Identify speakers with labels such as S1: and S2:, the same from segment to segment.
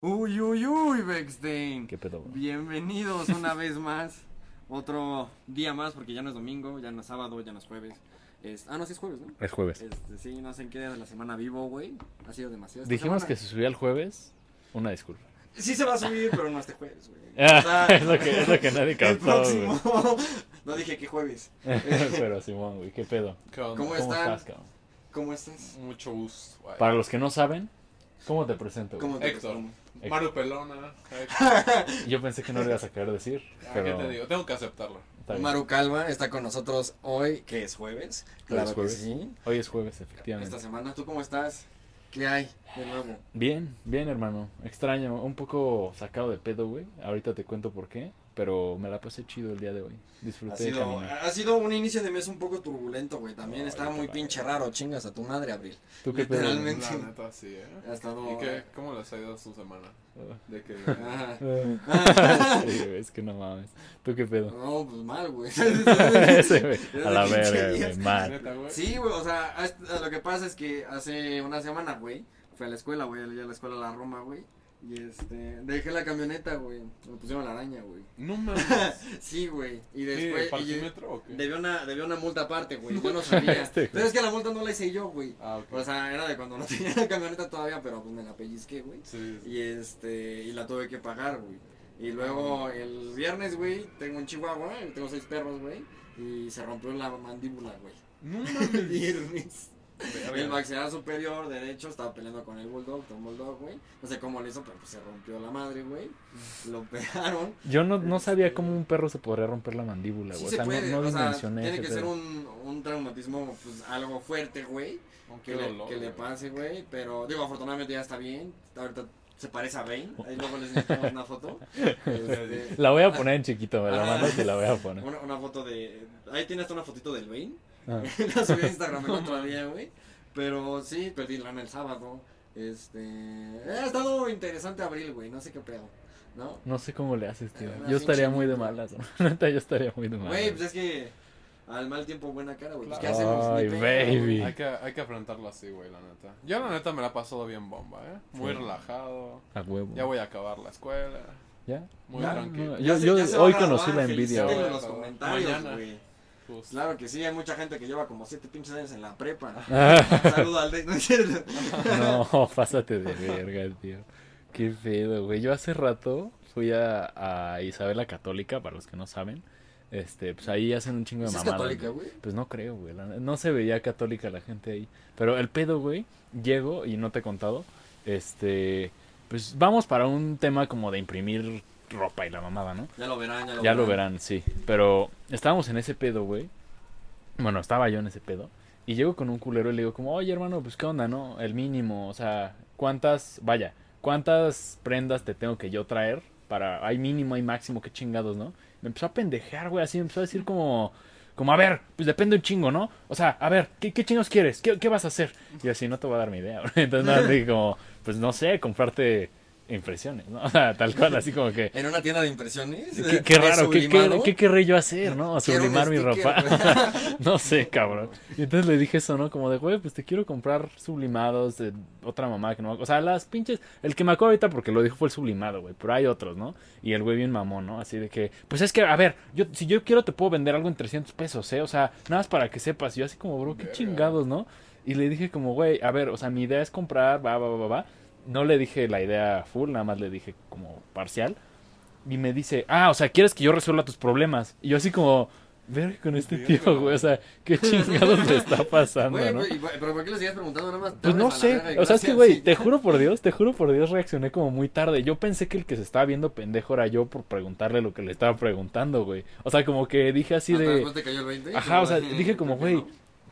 S1: Uy, uy, uy, Beckstein.
S2: ¿Qué pedo? güey?
S1: Bienvenidos una vez más. Otro día más, porque ya no es domingo, ya no es sábado, ya no es jueves. Es... Ah, no, sí es jueves, ¿no?
S2: Es jueves.
S1: Este, sí, no sé en qué día de la semana vivo, güey. Ha sido demasiado. Esta
S2: Dijimos
S1: semana-
S2: que se subía el jueves. Una disculpa.
S1: Sí se va a subir, pero no este jueves, güey.
S2: Ah,
S1: O sea,
S2: es, lo que, es lo que nadie
S1: El
S2: captó,
S1: próximo.
S2: güey.
S1: no dije que jueves.
S2: Pero Simón, güey, ¿qué pedo?
S1: ¿Cómo
S2: ¿Cómo
S1: están?
S2: estás, cabrón?
S1: ¿Cómo estás?
S3: Mucho gusto. güey.
S2: Para los que no saben, ¿cómo te presento? güey?
S1: ¿Cómo te
S3: Héctor.
S1: presento?
S3: Maru Pelona. Héctor.
S2: Yo pensé que no lo ibas a querer decir,
S3: Ah, ¿Qué
S2: pero
S3: te digo? Tengo que aceptarlo.
S1: Maru Calva está con nosotros hoy, que es jueves. Claro
S2: es jueves.
S1: que sí.
S2: Hoy es jueves, efectivamente.
S1: Esta semana, ¿tú cómo estás? ¿Qué hay de nuevo?
S2: Bien, bien, hermano. Extraño, un poco sacado de pedo, güey. Ahorita te cuento por qué, pero me la pasé chido el día de hoy.
S1: Ha
S2: Disfruté de
S1: sido, ha sido un inicio de mes un poco turbulento, güey. También
S2: Ay,
S1: estaba muy pinche raro, chingas a tu madre, Abril.
S2: ¿Tú qué
S1: literalmente.
S3: La neta, sí, ¿eh?
S1: Ha estado...
S3: ¿Y qué? ¿Cómo les ha ido su semana? De que...
S1: Ajá.
S2: Sí, güey, es que no mames. ¿Tú qué pedo?
S1: No, pues mal, güey.
S2: A la
S1: Hace 15
S2: verga, güey. Mal.
S3: Neta, güey.
S1: Sí, güey, o sea, hasta- lo que pasa es que hace una semana, güey, fui a la escuela, güey, a la escuela La Roma, güey. Y este, dejé la camioneta, güey. Me pusieron la araña, güey.
S3: No mames.
S1: Sí, güey. Y
S3: ¿Qué?
S1: después. y-
S3: ¿Parquímetro o qué?
S1: Debió una, debió una multa aparte, güey. Yo no sabía.
S2: Este,
S1: pero es que la multa no la hice yo, güey.
S3: Ah, ok.
S1: O sea, era de cuando no tenía la camioneta todavía, pero pues me la pellizqué, güey.
S3: Sí, sí.
S1: Y este, y la tuve que pagar, güey. Y luego el viernes, güey, tengo un chihuahua, tengo seis perros, güey. Y se rompió la mandíbula, güey.
S3: No mames.
S1: Viernes. El maxilar superior derecho estaba peleando con el bulldog, con bulldog, güey. No sé cómo lo hizo, pero pues se rompió la madre, güey. Lo pegaron.
S2: Yo no, no sabía cómo un perro se podría romper la mandíbula,
S1: Sí
S2: güey.
S1: se
S2: o sea,
S1: puede,
S2: no, no
S1: o sea, tiene que ser un, un traumatismo, pues algo fuerte, güey. Que, le, que le pase, güey. Pero, digo, afortunadamente ya está bien. Ahorita se parece a Bane. Ahí luego les necesitamos una foto. Este,
S2: La voy a poner en chiquito, me la mandas y la voy a poner.
S1: una, una foto de. Ahí tienes una fotito del Bane.
S2: Ah.
S1: la subí a Instagram el otro día, güey. Pero sí, perdí lana el sábado. Este. Ha estado interesante abril, güey. No sé qué pedo. ¿No?
S2: No sé cómo le haces, tío.
S1: Ah,
S2: Yo estaría muy de malas. Neta, yo estaría muy de malas.
S1: Güey, pues es que. Al mal tiempo, buena cara, güey. Pues, ¿Qué
S3: Claro.
S1: hacemos? Ni
S2: Ay, baby.
S3: Hay que, hay que afrontarlo así, güey, la neta. Yo la neta me la he pasado bien bomba, ¿eh? Muy
S2: Sí.
S3: relajado.
S2: A huevo.
S3: Ya voy a acabar la escuela.
S2: ¿Ya?
S3: Muy
S2: Ya,
S3: tranquilo.
S2: no,
S1: Ya
S2: yo
S1: se-
S2: yo
S1: ya se va
S2: hoy conocí la envidia, güey.
S3: Mañana.
S1: güey.
S3: Justo.
S1: Claro que sí, hay mucha gente que lleva como siete pinches años en la prepa. Saludo al de... No es cierto.
S2: no, pásate de verga, tío. Qué pedo, güey. Yo hace rato fui a, a Isabel la Católica, para los que no saben. Este, pues ahí hacen un chingo de
S1: ¿Sí es
S2: mamadas.
S1: católica, güey?
S2: Pues no creo, güey. No se veía católica la gente ahí. Pero el pedo, güey, llego y no te he contado. Este, pues vamos para un tema como de imprimir ropa y la mamada, ¿no?
S1: Ya lo verán, ya lo
S2: Ya
S1: verán.
S2: lo verán, sí. Pero estábamos en ese pedo, güey. Bueno, estaba yo en ese pedo. Y llego con un culero y le digo como, oye hermano, pues qué onda, ¿no? El mínimo, o sea, ¿cuántas, vaya, cuántas prendas te tengo que yo traer? Para, hay mínimo, hay máximo, qué chingados, ¿no? Me empezó a pendejear, güey, así me empezó a decir como, como, a ver, pues depende un chingo, ¿no? O sea, a ver, ¿qué, qué chingos quieres? ¿Qué, qué vas a hacer? Y así, no te voy a dar mi idea. Entonces, nada, dije como, pues no sé, comprarte impresiones, ¿no? O sea, tal cual, así como que...
S1: En una tienda de impresiones.
S2: Qué, raro, ¿qué, qué, qué querré yo hacer, no? Sublimar mi ropa. no sé, cabrón. Y entonces le dije eso, ¿no? Como de, güey, pues te quiero comprar sublimados de otra mamá que no... O sea, las pinches... El que me acuerdo ahorita porque lo dijo fue el sublimado, güey. Pero hay otros, ¿no? Y el güey bien mamón, ¿no? Así de que... Pues es que, a ver, yo si yo quiero te puedo vender algo en 300 pesos, ¿eh? O sea, nada más para que sepas. Y yo así como, bro, qué chingados, ¿no? Y le dije como, güey, a ver, o sea, mi idea es comprar, va, va, va, va. No le dije la idea full, nada más le dije como parcial. Y me dice, ah, o sea, ¿quieres que yo resuelva tus problemas? Y yo así como, ver con este tío, güey, o sea, ¿qué chingados le está pasando,
S1: Güey,
S2: no?
S1: güey, pero ¿por qué le sigues preguntando nada más?
S2: Pues no
S1: Te
S2: sé, o sea, es que, güey, te juro por Dios, te juro por Dios, reaccioné como muy tarde. Yo pensé que el que se estaba viendo pendejo era yo por preguntarle lo que le estaba preguntando, güey. O sea, como que dije así
S1: Hasta
S2: de...
S1: después te cayó el 20.
S2: Ajá, o sea, dije como, güey,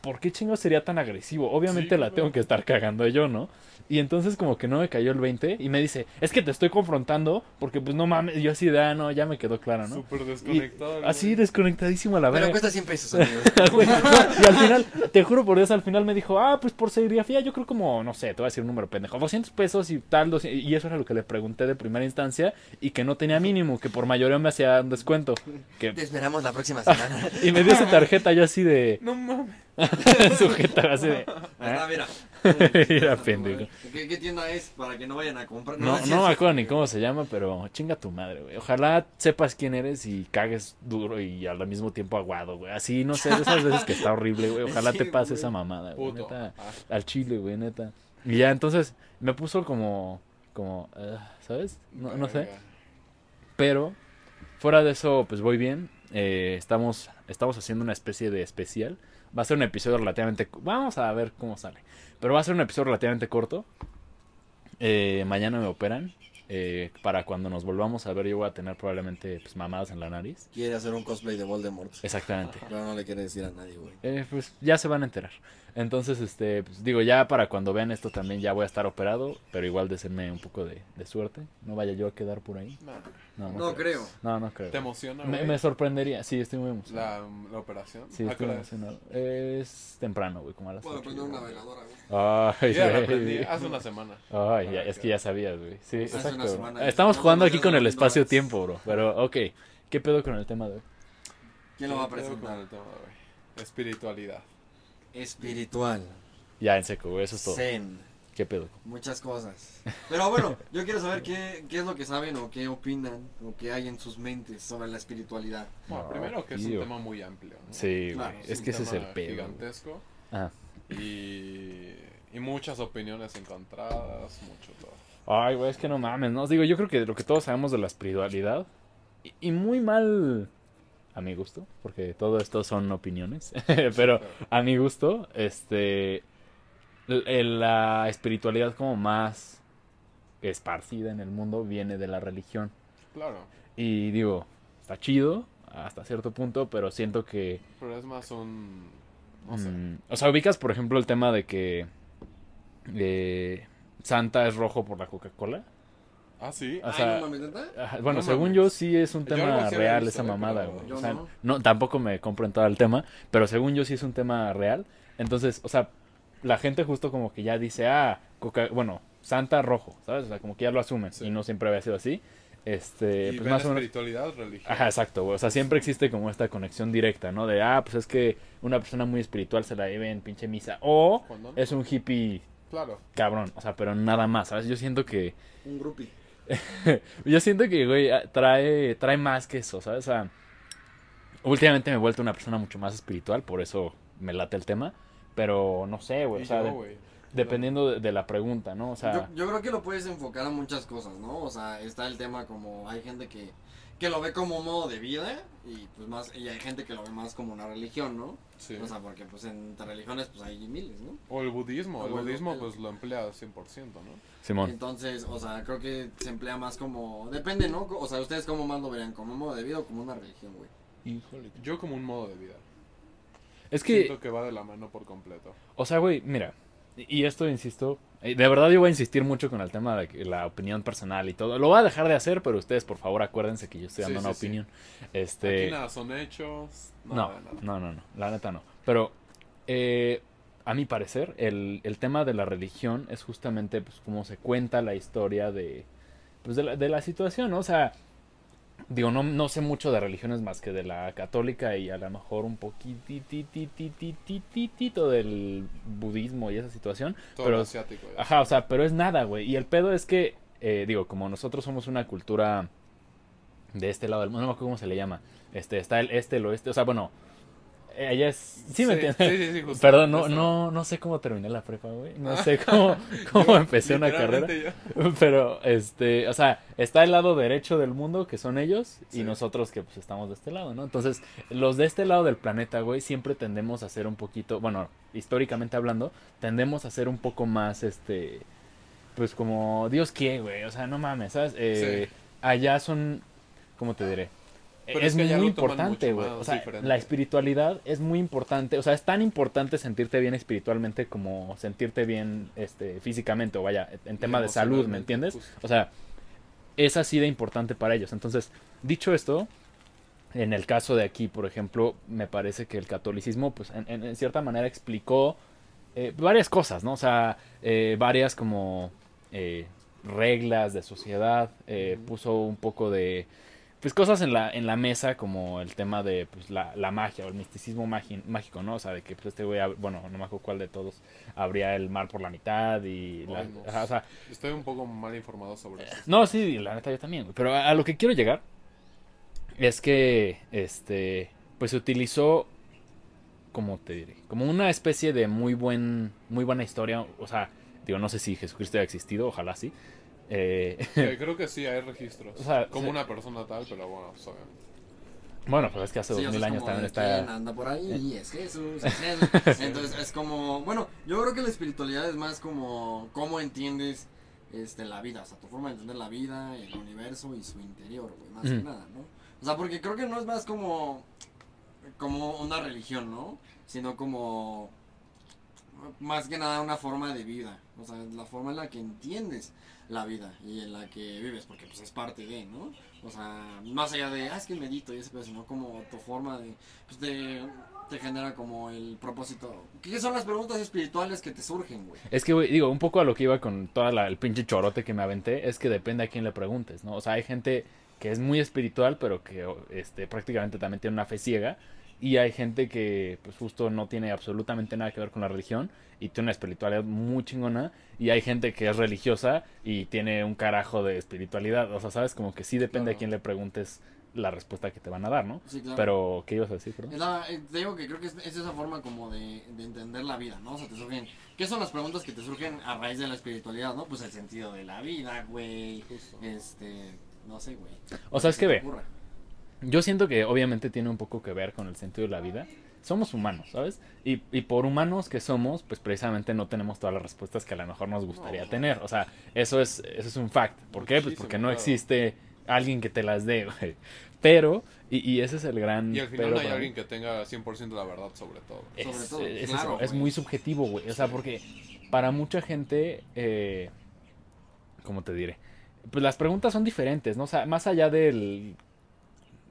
S2: ¿por qué chingo sería tan agresivo? Obviamente
S3: Sí,
S2: la tengo que estar cagando yo, ¿no? Y entonces como que no me cayó el 20 y me dice, es que te estoy confrontando porque pues no mames, yo así de, ah, no, ya me quedó claro, ¿no?
S3: Súper desconectado.
S2: así desconectadísimo a la
S1: Pero
S2: verga.
S1: cuesta 100 pesos, amigo.
S2: Güey, no, y al final, te juro por Dios, al final me dijo, ah, pues por serigrafía yo creo como, no sé, te voy a decir un número pendejo, 200 pesos y tal, 200, y eso era lo que le pregunté de primera instancia y que no tenía mínimo, que por mayoría me hacía un descuento. Que,
S1: Te esperamos la próxima semana.
S2: y me dio esa tarjeta yo así de,
S3: No mames.
S2: Sujeta así de. ¿eh?
S1: mira.
S2: Pendejo.
S1: ¿Qué, qué tienda es? Para que no vayan a comprar.
S2: No, no me acuerdo ni cómo se llama, pero chinga tu madre, güey. Ojalá sepas quién eres y cagues duro y al mismo tiempo aguado, güey. Así, no sé, esas veces que está horrible, güey. Ojalá
S1: Sí,
S2: te pase
S1: güey.
S2: esa mamada, güey.
S3: Puto.
S2: Neta,
S3: Ah,
S2: al chile, güey, neta. Y ya, entonces, me puso como, como, eh, ¿sabes? No, no sé. Pero, fuera de eso, pues voy bien. Eh, estamos, estamos haciendo una especie de especial. Va a ser un episodio relativamente... Vamos a ver cómo sale. Pero va a ser un episodio relativamente corto. Eh, mañana me operan. Eh, para cuando nos volvamos a ver, yo voy a tener probablemente pues, mamadas en la nariz.
S1: Quiere hacer un cosplay de Voldemort.
S2: Exactamente.
S1: Pero no le quiere decir a nadie, güey.
S2: Eh, pues ya se van a enterar. Entonces, este, pues, digo, ya para cuando vean esto también ya voy a estar operado. Pero igual desenme un poco de, de suerte. No vaya yo a quedar por ahí.
S3: Nah,
S2: No, no,
S1: No
S2: creo.
S1: creo.
S2: No, no creo.
S3: ¿Te emociona,
S2: Me,
S3: güey,
S2: me sorprendería. Sí, estoy muy emocionado.
S3: la, la operación?
S2: Sí,
S3: ¿A qué
S2: estoy emocionado. Es temprano, güey, como a las
S1: Puedo prender una veladora, güey.
S2: Ay,
S3: Ya la aprendí hace una semana.
S2: Ay, ya, es que ya sabías, güey. Sí,
S1: Hace
S2: exacto.
S1: una semana.
S2: Estamos
S1: No,
S2: jugando
S1: no,
S2: aquí
S1: no,
S2: con
S1: no,
S2: el
S1: no,
S2: espacio-tiempo, bro. Pero, ok. ¿Qué pedo con el tema de hoy?
S1: ¿Quién lo va a
S3: ¿Qué pedo con
S1: presentar?
S3: el tema, güey? Espiritualidad.
S1: Espiritual.
S2: Ya, en seco. Eso es todo.
S1: Zen.
S2: ¿Qué pedo?
S1: Muchas cosas. Pero bueno, yo quiero saber qué, qué es lo que saben o qué opinan o qué hay en sus mentes sobre la espiritualidad.
S3: Bueno,
S2: No,
S3: primero que es un tema muy amplio. ¿no?
S2: Sí,
S1: Claro,
S2: Es que ese es el pedo.
S3: Gigantesco.
S2: Ajá.
S3: Y, y muchas opiniones encontradas, mucho todo.
S2: Ay, güey, es que no mames, ¿no? Digo, yo creo que lo que todos sabemos de la espiritualidad, y, y muy mal a mi gusto, porque todo esto son opiniones, pero a mi gusto, este, el- la espiritualidad como más esparcida en el mundo viene de la religión.
S3: Claro,
S2: Y digo, está chido hasta cierto punto, pero siento que...
S3: pero es más un... No sé.
S2: mm, o sea, ubicas, por ejemplo, el tema de que eh, Santa es rojo por la Coca-Cola.
S3: Ah, sí.
S2: O
S1: Ay,
S2: sea,
S1: no mames, ¿neta?
S2: Ajá, Bueno,
S3: No
S2: según
S3: mames.
S2: yo sí es un tema real esa mamada, güey.
S1: yo
S2: O sea,
S1: no.
S2: no, tampoco me compro en todo el tema, pero según yo sí es un tema real. Entonces, o sea, la gente justo como que ya dice, ah, Coca bueno, Santa rojo, ¿sabes? O sea, como que ya lo asumen
S3: Sí.
S2: y no siempre había sido así. Este,
S3: y
S2: pues
S3: ven
S2: más o menos
S3: espiritualidad, religión.
S2: Ajá, exacto, güey. O sea, siempre existe como esta conexión directa, ¿no? De, ah, pues es que una persona muy espiritual se la lleve en pinche misa. O
S3: ¿Cuándo no?
S2: es un hippie
S3: Claro.
S2: cabrón. O sea, pero nada más, ¿sabes? Yo siento que...
S1: Un groupie.
S2: Yo siento que, güey, trae, trae más que eso, ¿sabes? O sea, últimamente me he vuelto una persona mucho más espiritual, por eso me late el tema. Pero no sé, güey.
S3: Y
S2: O sea,
S3: yo,
S2: de-
S3: güey.
S2: dependiendo de, de la pregunta, ¿no? O sea,
S1: yo, yo creo que lo puedes enfocar a muchas cosas, ¿no? O sea, está el tema como hay gente que, que lo ve como un modo de vida y pues más y hay gente que lo ve más como una religión, ¿no?
S3: Sí.
S1: O sea, porque pues entre religiones pues hay miles, ¿no?
S3: O el budismo.
S1: O
S3: El budismo,
S1: el-
S3: pues lo emplea al 100%, ¿no?
S2: Simón.
S1: Entonces, o sea, creo que se emplea más como depende, ¿no? O sea, ustedes cómo más lo verían, como un modo de vida o como una religión, güey.
S2: Híjole.
S3: Yo como un modo de vida.
S2: Es que,
S3: Siento que va de la mano por completo.
S2: o sea, güey, mira. Y esto, insisto, de verdad yo voy a insistir mucho con el tema de la opinión personal y todo. Lo voy a dejar de hacer, pero ustedes, por favor, acuérdense que yo estoy
S3: Sí,
S2: dando una
S3: sí, sí.
S2: opinión. Este...
S3: Aquí nada son hechos.
S2: No,
S3: Nada,
S2: no, no, no, la neta no. Pero eh, a mi parecer, el, el tema de la religión es justamente pues como se cuenta la historia de, pues, de, la, de la situación, ¿no? O sea, digo, no, no sé mucho de religiones más que de la católica y a lo mejor un poquititititititito del budismo y esa situación.
S3: Todo
S2: pero-
S3: asiático. ya.
S2: Ajá, o sea, pero es nada, güey. Y el pedo es que, eh, digo, como nosotros somos una cultura de este lado del mundo, no me acuerdo cómo se le llama. Este, está el este, el oeste, o sea, bueno, ella es... Sí, me entiendes.
S3: Sí, sí, sí, justo.
S2: Perdón, no, no, no sé cómo terminé la prepa, güey. No sé cómo, cómo empecé una carrera.
S3: Yo.
S2: Pero, este, o sea, está el lado derecho del mundo, que son ellos, y nosotros que pues estamos de este lado, ¿no? Entonces, los de este lado del planeta, güey, siempre tendemos a ser un poquito, bueno, históricamente hablando, tendemos a ser un poco más, este, pues como Dios quiere, güey, o sea, no mames, ¿sabes? Eh. Allá son, ¿cómo te diré?
S3: Pero
S2: es,
S3: es que allá
S2: muy importante, güey. O sea,
S3: diferente.
S2: la espiritualidad es muy importante. O sea, es tan importante sentirte bien espiritualmente como sentirte bien este, físicamente o vaya, en tema de salud, ¿me entiendes?
S3: justo.
S2: O sea, es así de importante para ellos. Entonces, dicho esto, en el caso de aquí, por ejemplo, me parece que el catolicismo, pues, en, en- en cierta manera explicó eh, varias cosas, ¿no? O sea, eh, varias como eh, reglas de sociedad, puso un poco de, pues cosas en la, en la mesa como el tema de pues, la, la magia o el misticismo magi- mágico, ¿no? O sea, de que pues, este güey, bueno, no me acuerdo cuál de todos, abría el mar por la mitad y... la-
S3: Ay, no
S2: ajá, o sea,
S3: Estoy un poco mal informado sobre eso.
S2: no, sí, la neta yo también, güey. Pero a, a lo que quiero llegar es que, este, pues se utilizó, ¿cómo te diré? Como una especie de muy buen, muy buena historia. O sea, digo, no sé si Jesucristo ha existido, ojalá sí. Eh,
S3: creo que sí hay registros.
S2: O sea,
S3: como
S2: sí.
S3: una persona tal, pero bueno, pues,
S2: bueno, pues es que hace
S1: Sí,
S2: dos
S1: sea,
S2: mil años también está...
S1: anda por ahí y es Jesús, es Jesús. Entonces es como, bueno, yo creo que la espiritualidad es más como cómo entiendes este, la vida, o sea, tu forma de entender la vida, el universo y su interior, güey, más que
S2: Ujú.
S1: nada, ¿no? O sea, porque creo que no es más como, como una religión, ¿no? Sino como, más que nada una forma de vida, o sea, la forma en la que entiendes la vida y en la que vives, porque pues es parte de, ¿no? O sea, más allá de, ah, es que medito y ese pedo, sino como tu forma de, pues te, te genera como el propósito. ¿Qué son las preguntas espirituales que te surgen, güey?
S2: Es que, güey, digo, un poco a lo que iba con toda la, el pinche chorote que me aventé, es que depende a quién le preguntes, ¿no? O sea, hay gente que es muy espiritual, pero que este, prácticamente también tiene una fe ciega. Y hay gente que, pues, justo no tiene absolutamente nada que ver con la religión y tiene una espiritualidad muy chingona. Y hay gente que es religiosa y tiene un carajo de espiritualidad. O sea, ¿sabes? Como que sí depende a
S3: Claro.
S2: quién le preguntes la respuesta que te van a dar, ¿no?
S1: Sí, claro.
S2: Pero, ¿qué ibas a decir, perdón?
S1: La- eh, te digo que creo que es, es esa forma como de, de entender la vida, ¿no? O sea, te surgen... ¿Qué son las preguntas que te surgen a raíz de la espiritualidad, no? Pues el sentido de la vida, güey. Este... No sé, güey.
S2: O sea, es que ve. Yo siento que obviamente tiene un poco que ver con el sentido de la vida. Somos humanos, ¿sabes? Y, y por humanos que somos, pues precisamente no tenemos todas las respuestas que a lo mejor nos gustaría
S3: No.
S2: tener. O sea, eso es, eso es un fact. ¿Por qué? Pues porque no existe alguien que te las dé, güey. Pero, y, y ese es el gran...
S3: Y al final
S2: pero
S3: no hay alguien que tenga 100% la verdad sobre todo.
S2: Es,
S1: Sobre todo,
S2: es
S1: claro,
S2: eso, es muy subjetivo, güey. O sea, porque para mucha gente, eh, ¿cómo te diré? Pues las preguntas son diferentes, ¿no? O sea, más allá del...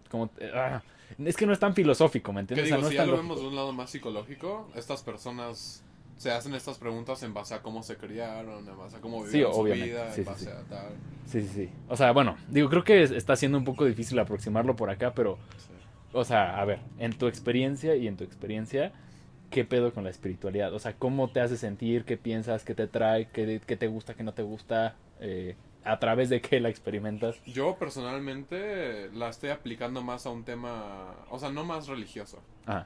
S2: Como, ah, es que no es tan filosófico, ¿me entiendes?
S3: digo,
S2: o sea, no
S3: si ya lo vemos de un lado más psicológico, estas personas se hacen estas preguntas en base a cómo se criaron, en base a cómo
S2: Sí,
S3: vivieron su
S2: obviamente,
S3: vida,
S2: sí,
S3: en
S2: sí,
S3: base
S2: sí.
S3: a tal.
S2: Sí, sí, sí. O sea, bueno, digo, creo que es- está siendo un poco difícil aproximarlo por acá, pero,
S3: Sí.
S2: o sea, a ver, en tu experiencia y en tu experiencia, ¿qué pedo con la espiritualidad? O sea, ¿cómo te hace sentir? ¿Qué piensas? ¿Qué te trae? ¿Qué, qué te gusta? ¿Qué no te gusta? Eh, ¿A través de qué la experimentas?
S3: Yo personalmente la estoy aplicando más a un tema, o sea, no más religioso,
S2: Ah,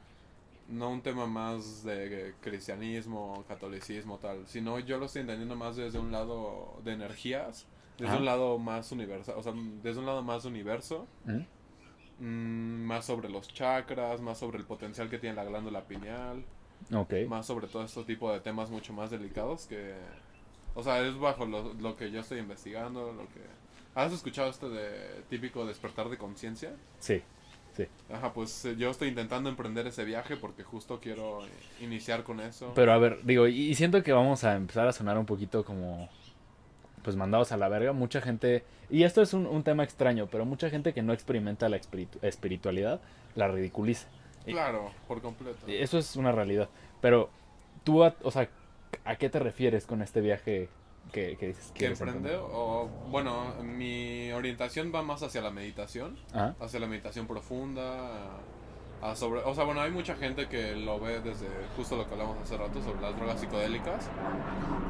S3: no un tema más de cristianismo, catolicismo, tal, sino yo lo estoy entendiendo más desde un lado de energías, desde
S2: Ajá.
S3: un lado más universal, o sea, desde un lado más universo,
S2: ¿mm?
S3: mm, más sobre los chakras, más sobre el potencial que tiene la glándula pineal,
S2: ok.
S3: más sobre todo este tipo de temas mucho más delicados que, o sea, es bajo lo, lo que yo estoy investigando, lo que... ¿Has escuchado este de típico despertar de conciencia?
S2: Sí, sí.
S3: Ajá, pues eh, yo estoy intentando emprender ese viaje porque justo quiero eh, iniciar con eso.
S2: Pero a ver, digo, y siento que vamos a empezar a sonar un poquito como, pues mandados a la verga. Mucha gente, y esto es un, un tema extraño, pero mucha gente que no experimenta la espiritu- espiritualidad la ridiculiza.
S3: Claro, por completo.
S2: Eso es una realidad. Pero tú, o sea, ¿a qué te refieres con este viaje que, que dices?
S3: ¿Qué
S2: quieres
S3: emprende? O, bueno, mi orientación va más hacia la meditación,
S2: Ajá.
S3: hacia la meditación profunda. a- a sobre, o sea, bueno, hay mucha gente que lo ve desde justo lo que hablamos hace rato sobre las drogas psicodélicas,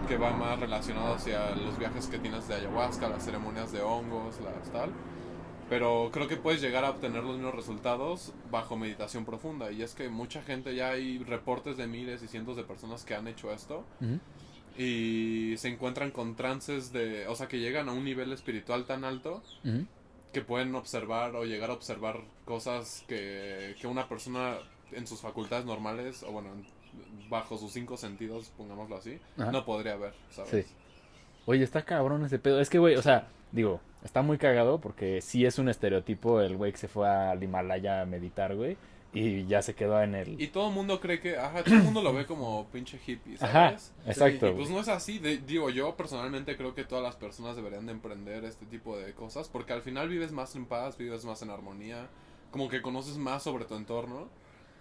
S3: que va más relacionado hacia los viajes que tienes de ayahuasca, las ceremonias de hongos, las tal. Pero creo que puedes llegar a obtener los mismos resultados bajo meditación profunda. Y es que mucha gente, ya hay reportes de miles y cientos de personas que han hecho esto y se encuentran con trances de, o sea, que llegan a un nivel espiritual tan alto que pueden observar o llegar a observar cosas que, que una persona en sus facultades normales, o bueno, en- bajo sus cinco sentidos, pongámoslo así,
S2: Ajá.
S3: no podría ver, ¿sabes?
S2: Sí. Oye, está cabrón ese pedo. Es que, güey, o sea, digo, está muy cagado porque sí es un estereotipo el güey que se fue al Himalaya a meditar, güey, y ya se quedó en el...
S3: Y todo el mundo cree que, ajá, todo el mundo lo ve como pinche hippie,
S2: Ajá,
S3: ¿sabes?
S2: exacto.
S3: Y pues no es así, de- digo yo personalmente creo que todas las personas deberían de emprender este tipo de cosas porque al final vives más en paz, vives más en armonía, como que conoces más sobre tu entorno,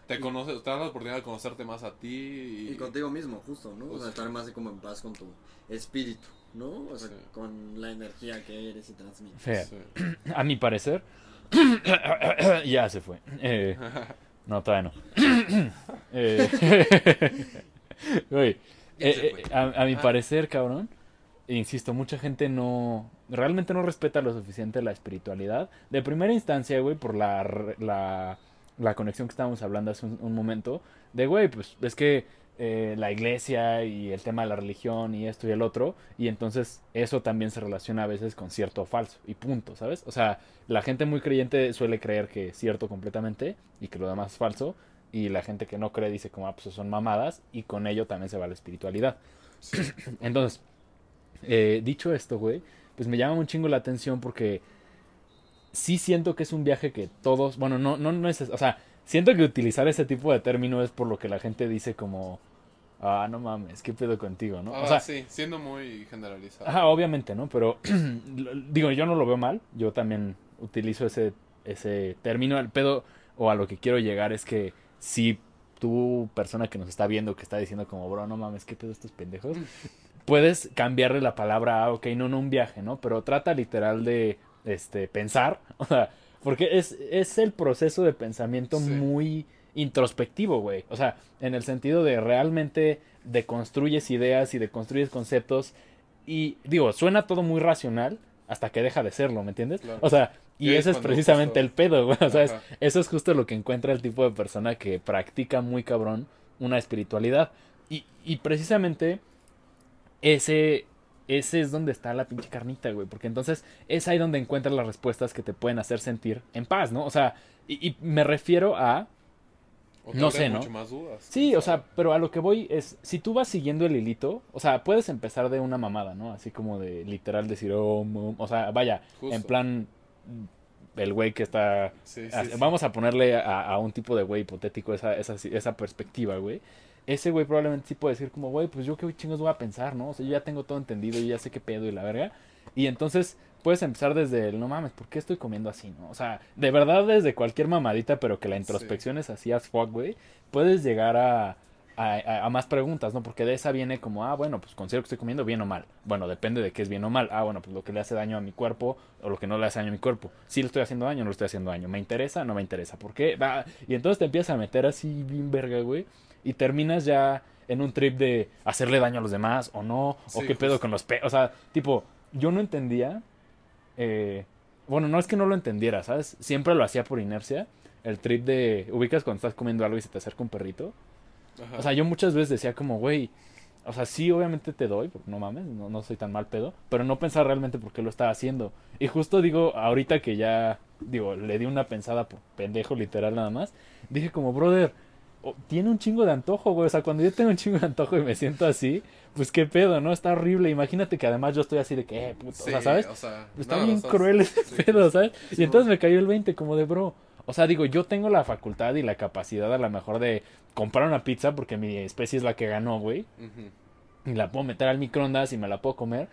S3: te conoces, te das la oportunidad de conocerte más a ti y,
S1: Y contigo mismo, justo, ¿no? O sea, estar más como en paz con tu espíritu, ¿no? O sea,
S3: Sí.
S1: con la energía que eres y transmites.
S2: Fea.
S3: Sí.
S2: A mi parecer, ya se fue. Eh, no, todavía no. Eh, eh, a, a mi
S3: Ah.
S2: parecer, cabrón, insisto, mucha gente no, realmente no respeta lo suficiente la espiritualidad. De primera instancia, güey, por la, la conexión que estábamos hablando hace un, un momento, de, güey, pues es que eh, la iglesia y el tema de la religión y esto y el otro, y entonces eso también se relaciona a veces con cierto o falso, y punto, ¿sabes? O sea, la gente muy creyente suele creer que es cierto completamente y que lo demás es falso, y la gente que no cree dice como, ah, pues son mamadas, y con ello también se va la espiritualidad. Entonces, eh, dicho esto, güey, pues me llama un chingo la atención porque sí siento que es un viaje que todos, bueno, no, no, no es, o sea, siento que utilizar ese tipo de término es por lo que la gente dice como, ah, no mames, ¿qué pedo contigo, no?
S3: Ah,
S2: o sea,
S3: sí, siendo muy generalizado.
S2: Ajá, obviamente, ¿no? Pero digo, yo no lo veo mal. Yo también utilizo ese, ese término. El pedo o a lo que quiero llegar es que si tú, persona que nos está viendo, que está diciendo como, bro, no mames, ¿qué pedo estos pendejos? Puedes cambiarle la palabra a, ok, no, no un viaje, ¿no? Pero trata literal de este, pensar. O sea, porque es, es el proceso de pensamiento
S3: Sí.
S2: muy introspectivo, güey. O sea, en el sentido de realmente deconstruyes ideas y deconstruyes conceptos y digo, suena todo muy racional hasta que deja de serlo, ¿me entiendes?
S3: Claro.
S2: O sea, y
S3: Y es
S2: precisamente
S3: justo-
S2: el pedo, güey. O sea, es- eso es justo lo que encuentra el tipo de persona que practica muy cabrón una espiritualidad. Y, y precisamente ese, ese es donde está la pinche carnita, güey. Porque entonces es ahí donde encuentras las respuestas que te pueden hacer sentir en paz, ¿no? O sea, y, y me refiero a
S3: O
S2: no sé, ¿no?
S3: mucho más dudas.
S2: Sí, o sea, pero a lo que voy es, si tú vas siguiendo el hilito, o sea, puedes empezar de una mamada, ¿no? Así como de literal decir, oh, o sea, vaya,
S3: Justo.
S2: en plan, el güey que está...
S3: Sí, sí,
S2: a-
S3: sí.
S2: Vamos a ponerle a, a un tipo de güey hipotético esa, esa, esa perspectiva, güey. Ese güey probablemente sí puede decir como, güey, pues yo qué chingos voy a pensar, ¿no? O sea, yo ya tengo todo entendido, yo ya sé qué pedo y la verga. Y entonces puedes empezar desde el, no mames, ¿por qué estoy comiendo así, no? O sea, de verdad desde cualquier mamadita, pero que la introspección es así as fuck, güey, puedes llegar a, a, más preguntas, ¿no? Porque de esa viene como, ah, bueno, pues considero que estoy comiendo bien o mal. Bueno, depende de qué es bien o mal. Ah, bueno, pues lo que le hace daño a mi cuerpo o lo que no le hace daño a mi cuerpo. Si le estoy haciendo daño o no le estoy haciendo daño. ¿Me interesa o no me interesa? ¿Por qué? Va. Y entonces te empiezas a meter así bien verga, güey. Y terminas ya en un trip de hacerle daño a los demás o no. o
S3: Sí,
S2: qué pedo con los pe... O sea, tipo, yo no entendía... eh, bueno, no es que no lo entendiera, ¿sabes? Siempre lo hacía por inercia. El trip de... Ubicas cuando estás comiendo algo y se te acerca un perrito.
S3: Ajá.
S2: O sea, yo muchas veces decía como, güey, o sea, sí, obviamente te doy, porque no mames, no, no soy tan mal pedo, pero no pensar realmente por qué lo estaba haciendo. Y justo digo, ahorita que ya, digo, le di una pensada por pendejo, literal nada más, dije como, brother, o- tiene un chingo de antojo, güey, o sea, cuando yo tengo un chingo de antojo y me siento así, pues qué pedo, ¿no? Está horrible, imagínate que además yo estoy así de que, eh, puto, o sea, ¿sabes?
S3: o sea,
S2: Está
S3: no,
S2: bien cruel ese
S3: sí,
S2: pedo, ¿sabes? Y entonces me cayó el 20 como de bro. O sea, digo, yo tengo la facultad y la capacidad a lo mejor de comprar una pizza porque mi especie es la que ganó, güey. Y la puedo meter al microondas y me la puedo comer.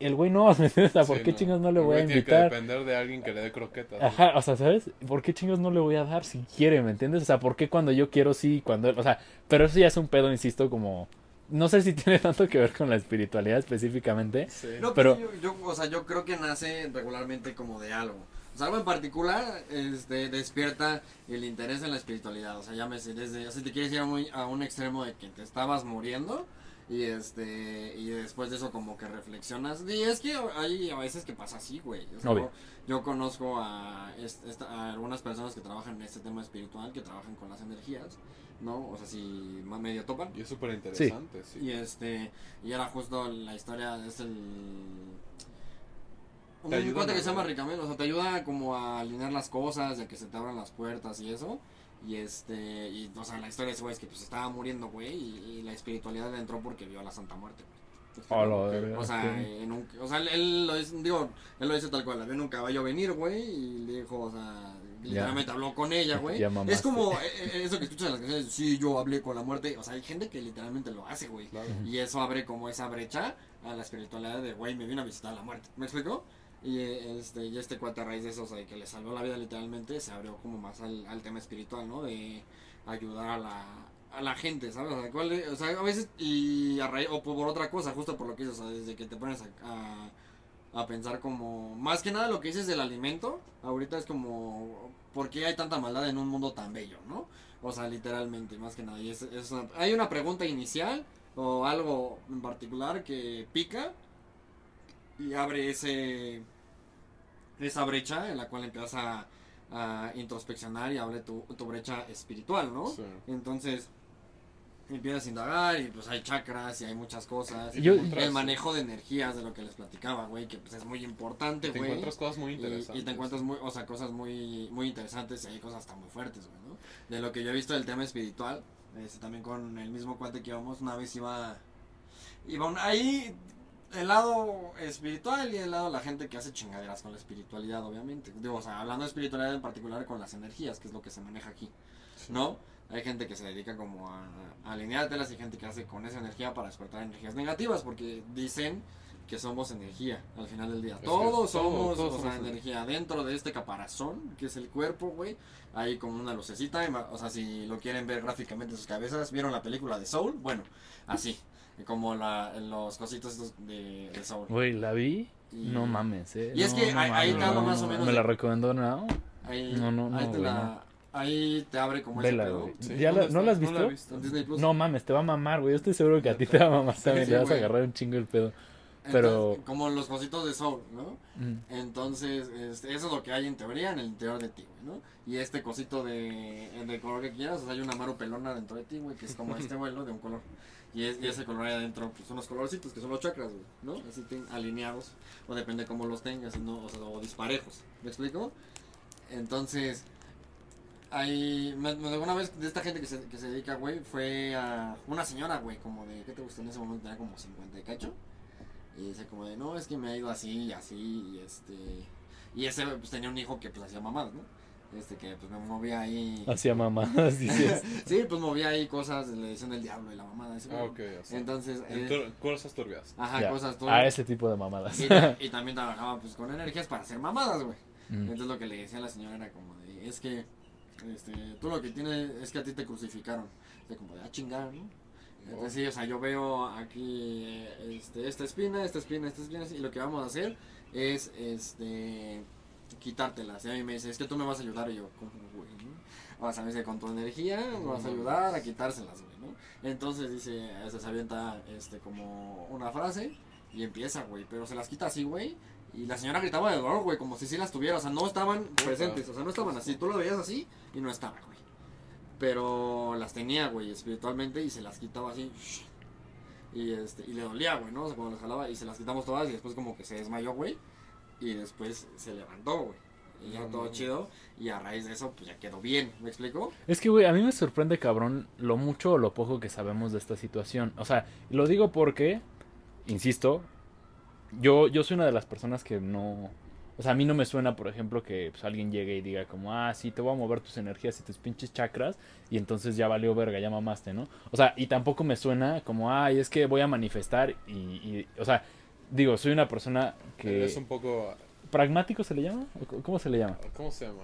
S2: El güey no, ¿me entiendes? O sea, ¿por
S3: Sí,
S2: qué
S3: no.
S2: chingos no le
S3: El
S2: voy a
S3: güey tiene
S2: invitar?
S3: que depender de alguien que le dé croquetas.
S2: Ajá, o sea, ¿sabes? ¿Por qué chingos no le voy a dar si quiere, ¿me entiendes? O sea, ¿por qué cuando yo quiero sí, cuando... O sea, pero eso ya es un pedo, insisto, como... No sé si tiene tanto que ver con la espiritualidad específicamente.
S3: Sí.
S1: No,
S2: Pero-
S1: pero yo, yo, o sea, yo creo que nace regularmente como de algo. O sea, algo en particular este, despierta el interés en la espiritualidad. O sea, llámese desde, o sea, te quieres ir a, muy- a un extremo de que te estabas muriendo y este y después de eso como que reflexionas. Y es que hay a veces que pasa así, güey. O sea,
S2: Obvio.
S1: yo, yo conozco a, a algunas personas que trabajan en este tema espiritual, que trabajan con las energías, ¿no? O sea, si medio topan.
S3: Y es súper interesante, sí.
S1: Y este, y era justo la historia, es el... Un
S3: Te
S1: cuate que se llama Ricamel, o sea, te ayuda como a alinear las cosas, a que se te abran las puertas y eso. Y este, y o sea, la historia de ese güey es que pues estaba muriendo, güey, y, y la espiritualidad le entró porque vio a la Santa Muerte, güey. O sea,
S2: ok.
S1: en un, o sea, él, él lo dice, digo, él lo dice tal cual, la vio en un caballo venir, güey, y le dijo, o sea, literalmente habló con ella, güey. Es como eh, eh, eso que escuchas en las canciones, sí, yo hablé con la muerte, o sea, hay gente que literalmente lo hace, güey.
S3: Claro.
S1: Y eso abre como esa brecha a la espiritualidad de, güey, me vino a visitar la muerte. ¿Me explicó? Y este, y este cuate a raíz de eso, o sea, que le salvó la vida literalmente, se abrió como más al, al tema espiritual, ¿no? De ayudar a la, a la gente, ¿sabes? O sea, ¿cuál es- o sea, a veces, y a raíz, o por otra cosa, justo por lo que dices, o sea, desde que te pones a, a, a pensar como, más que nada lo que dices del alimento, ahorita es como, ¿por qué hay tanta maldad en un mundo tan bello, no? O sea, literalmente, más que nada. Y es, es una- hay una pregunta inicial o algo en particular que pica y abre ese esa brecha en la cual empiezas a, a introspeccionar y abre tu, tu brecha espiritual, ¿no?
S3: Sí.
S1: Entonces empiezas a indagar y pues hay chakras y hay muchas cosas.
S2: Yo-
S1: el manejo de energías de lo que les platicaba, güey, que pues es muy importante,
S3: Te
S1: güey.
S3: encuentras cosas muy
S1: Y-
S3: interesantes.
S1: Y, te encuentras muy, o sea, cosas muy, muy interesantes y hay cosas hasta muy fuertes, güey, ¿no? De lo que yo he visto del tema espiritual, este, también con el mismo cuate que íbamos, una vez iba, iba un- ahí el lado espiritual y el lado de la gente que hace chingaderas con la espiritualidad, obviamente. Digo, o sea, hablando de espiritualidad en particular con las energías, que es lo que se maneja aquí,
S3: Sí.
S1: ¿no? Hay gente que se dedica como a, a alineártelas y gente que hace con esa energía para despertar energías negativas, porque dicen que somos energía al final del día.
S3: Es
S1: todos
S3: todo-
S1: somos,
S3: todos
S1: o sea,
S3: somos
S1: energía. Dentro de este caparazón, que es el cuerpo, güey, hay como una lucecita. O sea, si lo quieren ver gráficamente en sus cabezas, ¿vieron la película de Soul? Bueno, así. Como la, los cositos estos de, de Soul.
S2: Güey, la vi.
S1: Y-
S2: No mames, eh.
S1: Y es
S2: No,
S1: que
S2: no
S1: ahí- ahí
S2: mames,
S1: te hablo
S2: no,
S1: más o
S2: no,
S1: menos
S2: Me
S1: de-
S2: la recomendó, ¿no?
S1: Ahí,
S2: No, no, no,
S1: ahí, te
S2: güey,
S1: la-
S2: no.
S1: Ahí te abre como
S2: Vela,
S1: ese.
S3: Sí,
S2: ¿Ya la-
S3: ¿dónde
S2: ¿No la has visto?
S3: No la he visto.
S1: En Disney Plus.
S2: No mames, te va a mamar, güey. Yo estoy seguro que a ti te va a mamar también.
S1: sí,
S2: le vas a agarrar un chingo el pedo.
S1: Entonces,
S2: pero-
S1: como los cositos de Soul, ¿no?
S2: Mm.
S1: Entonces, este, eso es lo que hay en teoría en el interior de ti, güey, ¿no? Y este cosito de, de color que quieras, o sea, hay una maru pelona dentro de ti, güey, que es como este vuelo de un color. Y, es, y ese color ahí adentro, pues son los colorcitos, que son los chakras, güey, ¿no? Así ten- alineados, o depende cómo los tengas, ¿no? o, sea, o disparejos, ¿me explico? Entonces, hay, me, me una vez de esta gente que se, que se dedica, güey, fue a una señora, güey, como de, ¿qué te gusta? En ese momento tenía como 50 y cacho. Y dice como de, no, es que me ha ido así y así, y este... Y ese, pues, tenía un hijo que, pues, hacía mamadas, ¿no? Este, que, pues, me movía ahí...
S2: Hacía mamadas, dices.
S1: sí, pues, movía ahí cosas, le decían del diablo y la mamada. ese,
S3: Ah, ok, ya sé.
S1: Entonces, eh,
S3: Cosas turbias.
S1: ajá,
S2: Ya.
S1: cosas todo.
S2: A ese tipo de mamadas.
S1: Y, ta- y también trabajaba, pues, con energías para hacer mamadas, güey.
S2: Mm.
S1: Entonces, lo que le decía a la señora era como de, es que, este, tú lo que tienes es que a ti te crucificaron. De como de, ah, chingar, ¿no? Entonces, sí, o sea, yo veo aquí este, esta espina, esta espina, esta espina, y lo que vamos a hacer es, este, quitártelas. Y a mí me dice, es que tú me vas a ayudar, y yo, ¿cómo, güey? no? O sea, me dice, con tu energía me vas a ayudar a quitárselas, güey, ¿no? Entonces dice, se avienta, este, como una frase, y empieza, güey, pero se las quita así, güey. Y la señora gritaba de dolor, güey, como si sí las tuviera, o sea, no estaban presentes, o sea, no estaban así, tú lo veías así y no estaba, güey. Pero las tenía, güey, espiritualmente y se las quitaba así. Y este, y le dolía, güey, ¿no? O sea, cuando las jalaba y se las quitamos todas y después como que se desmayó, güey. Y después se levantó, güey. Y ya
S3: No
S1: todo chido. Y a raíz de eso, pues ya quedó bien, ¿me explico?
S2: Es que, güey, a mí me sorprende, cabrón, lo mucho o lo poco que sabemos de esta situación. O sea, lo digo porque, insisto, yo, yo soy una de las personas que no... O sea, a mí no me suena, por ejemplo, que pues, alguien llegue y diga como, ah, sí, te voy a mover tus energías y tus pinches chakras y entonces ya valió verga, ya mamaste, ¿no? O sea, y tampoco me suena como, ay, es que voy a manifestar y, y- o sea, digo, soy una persona que...
S3: Es un poco.
S2: ¿Pragmático se le llama? ¿O ¿Cómo se le llama?
S3: ¿Cómo se llama?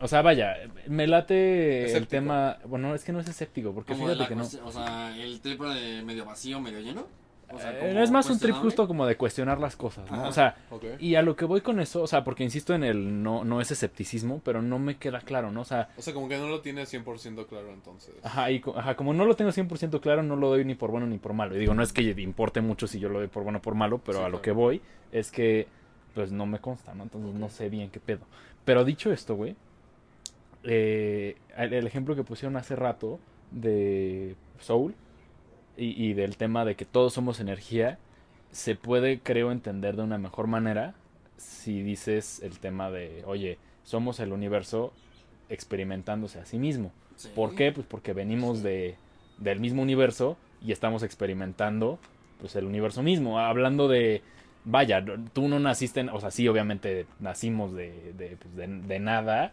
S2: O sea, vaya, me late el tema. Bueno, es que no es escéptico, porque fíjate
S1: la
S2: que no.
S1: O sea, el tipo de medio vacío, medio lleno. O sea,
S2: Eh, es más un trip justo como de cuestionar las cosas, ¿no?
S1: Ajá.
S2: O sea, y a lo que voy con eso, o sea, porque insisto en el no, no es escepticismo, pero no me queda claro, ¿no? O sea,
S3: O sea, como que no lo tiene 100% claro entonces.
S2: ajá, y, ajá, como no lo tengo 100% claro, no lo doy ni por bueno ni por malo. Y digo, no es que importe mucho si yo lo doy por bueno o por malo, pero
S3: Sí,
S2: a lo que voy es que, pues no me consta, ¿no? Entonces no sé bien qué pedo. Pero dicho esto, güey, eh, el, el ejemplo que pusieron hace rato de Soul y, y del tema de que todos somos energía, se puede, creo, entender de una mejor manera si dices el tema de, oye, somos el universo experimentándose a sí mismo.
S1: Sí.
S2: ¿Por qué? Pues porque venimos de, del mismo universo y estamos experimentando pues el universo mismo. Hablando de, vaya, tú no naciste, en- o sea, sí, obviamente nacimos de, de, pues, de, de nada.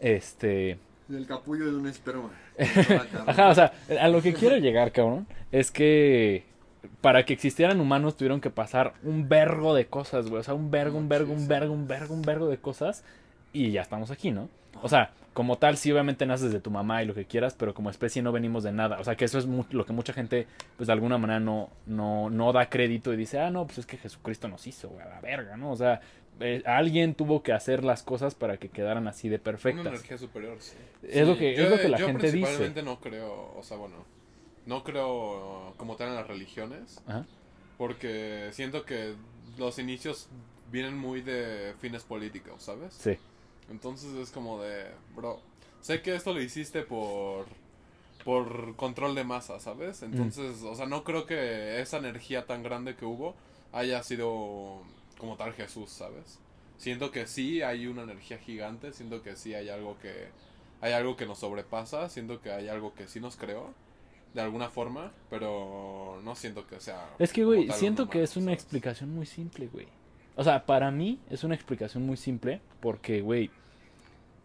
S2: Este...
S1: Del capullo de un esperma.
S2: Ajá, o sea, a lo que quiero llegar, cabrón, es que para que existieran humanos tuvieron que pasar un vergo de cosas, güey. O sea, un vergo, un vergo, un vergo, un vergo, un vergo de cosas. y ya estamos aquí, ¿no? O sea, como tal, sí, obviamente naces de tu mamá y lo que quieras, pero como especie no venimos de nada. O sea, que eso es lo que mucha gente, pues de alguna manera no, no, no da crédito y dice, ah, no, pues es que Jesucristo nos hizo, güey, a la verga, ¿no? O sea, eh, alguien tuvo que hacer las cosas para que quedaran así de
S3: Una
S2: perfectas.
S3: energía superior, sí.
S2: Es, lo que,
S3: Yo,
S2: es lo que la
S3: yo
S2: gente dice.
S3: principalmente no creo, o sea, bueno, no creo como tal en las religiones,
S2: Ajá.
S3: porque siento que los inicios vienen muy de fines políticos, ¿sabes?
S2: Sí.
S3: Entonces es como de, bro, sé que esto lo hiciste por por control de masa, ¿sabes? Entonces, o sea, no creo que esa energía tan grande que hubo haya sido como tal Jesús, ¿sabes? Siento que sí hay una energía gigante, siento que sí hay algo que hay algo que nos sobrepasa, siento que hay algo que sí nos creó de alguna forma, pero no siento que sea
S2: Es que, güey, siento que es una
S3: ¿sabes?
S2: explicación muy simple, güey. O sea, para mí es una explicación muy simple porque, güey,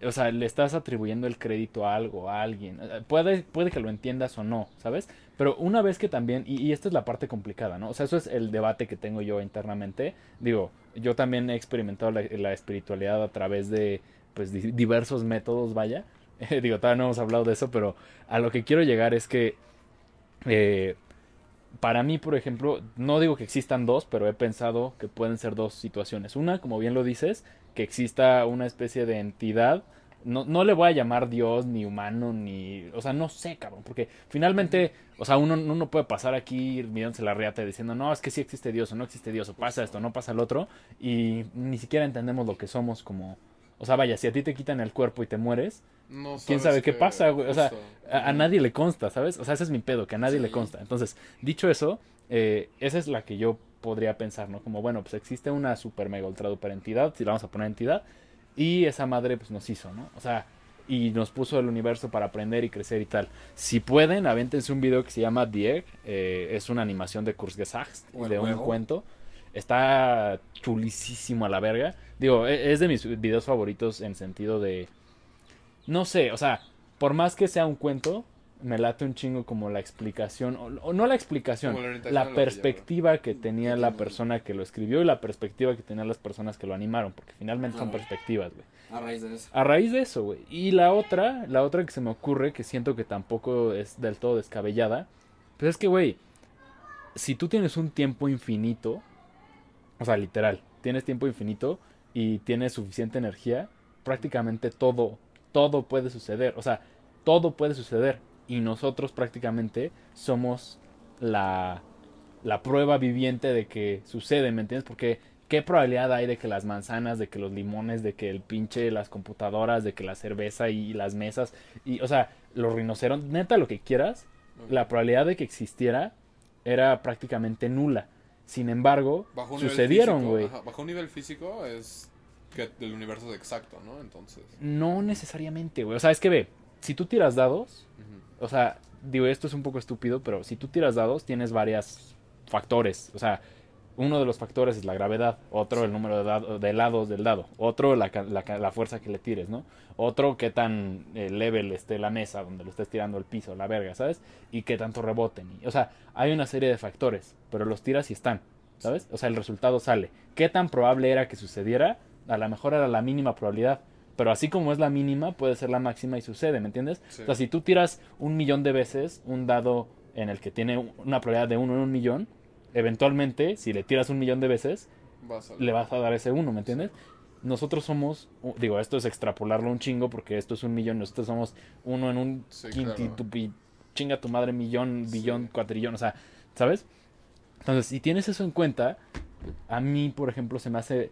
S2: o sea, le estás atribuyendo el crédito a algo, a alguien. Eh, Puede, puede que lo entiendas o no, ¿sabes? Pero una vez que también, y, esta es la parte complicada, ¿no? O sea, eso es el debate que tengo yo internamente. Digo, yo también he experimentado la, espiritualidad a través de, pues, di- diversos métodos, vaya. digo, todavía no hemos hablado de eso, pero a lo que quiero llegar es que... eh, para mí, por ejemplo, no digo que existan dos, pero he pensado que pueden ser dos situaciones. Una, como bien lo dices, que exista una especie de entidad. No, no le voy a llamar Dios, ni humano, ni... O sea, no sé, cabrón, porque finalmente, o sea, uno, uno puede pasar aquí mirándose la reata diciendo, no, es que sí existe Dios, o no existe Dios, o pasa esto, no pasa el otro, y ni siquiera entendemos lo que somos como... O sea, vaya, si a ti te quitan el cuerpo y te mueres,
S3: No
S2: quién sabe qué pasa, güey. O sea, a, a nadie le consta, ¿sabes? O sea, ese es mi pedo, que a nadie le consta. Entonces, dicho eso, eh, esa es la que yo podría pensar, ¿no? Como, bueno, pues existe una super mega ultra duper entidad, si la vamos a poner entidad, y esa madre pues nos hizo, ¿no? O sea, y nos puso el universo para aprender y crecer y tal. Si pueden, avéntense un video que se llama The Egg, eh, es una animación de Kurzgesagt, de un
S1: huevo.
S2: cuento. Está chulísimo a la verga. Digo, e- es de mis videos favoritos en sentido de... No sé, o sea, por más que sea un cuento, me late un chingo como la explicación, o, o no la explicación,
S3: la que
S2: perspectiva que tenía la persona que lo escribió y la perspectiva que tenían las personas que lo animaron, porque finalmente son perspectivas, güey.
S1: A raíz de eso.
S2: A raíz de eso, güey. Y la otra, la otra que se me ocurre, que siento que tampoco es del todo descabellada, pues es que, güey, si tú tienes un tiempo infinito, o sea, literal, tienes tiempo infinito y tienes suficiente energía, prácticamente todo, todo puede suceder. O sea, todo puede suceder. Y nosotros prácticamente somos la, la prueba viviente de que sucede, ¿me entiendes? Porque ¿qué probabilidad hay de que las manzanas, de que los limones, de que el pinche, las computadoras, de que la cerveza y las mesas, y, o sea, los rinocerontes, neta lo que quieras, la probabilidad de que existiera era prácticamente nula. Sin embargo,
S3: Bajo un nivel
S2: sucedieron, güey.
S3: Bajo un nivel físico es que el universo es exacto, ¿no? Entonces.
S2: No necesariamente, güey. O sea, es que ve, si tú tiras dados, o sea, digo, esto es un poco estúpido, pero si tú tiras dados, tienes varios factores. O sea, uno de los factores es la gravedad, otro el número de, dado- de lados del dado, otro la, la fuerza que le tires, ¿no? Otro qué tan eh, level esté la mesa donde lo estés tirando al piso, la verga, ¿sabes? Y qué tanto reboten. Y, o sea, hay una serie de factores, pero los tiras y están, ¿sabes? O sea, el resultado sale. ¿Qué tan probable era que sucediera? A lo mejor era la mínima probabilidad. Pero así como es la mínima, puede ser la máxima y sucede, ¿me entiendes?
S3: Sí.
S2: O sea, si tú tiras un millón de veces un dado en el que tiene una probabilidad de uno en un millón, eventualmente, si le tiras un millón de veces,
S3: Vas
S2: le vas a dar ese uno, ¿me entiendes? Nosotros somos, digo, esto es extrapolarlo un chingo porque esto es un millón, nosotros somos uno en un
S3: Sí, claro.
S2: chinga tu madre, millón, billón, cuatrillón, o sea, ¿sabes? Entonces, si tienes eso en cuenta, a mí, por ejemplo, se me hace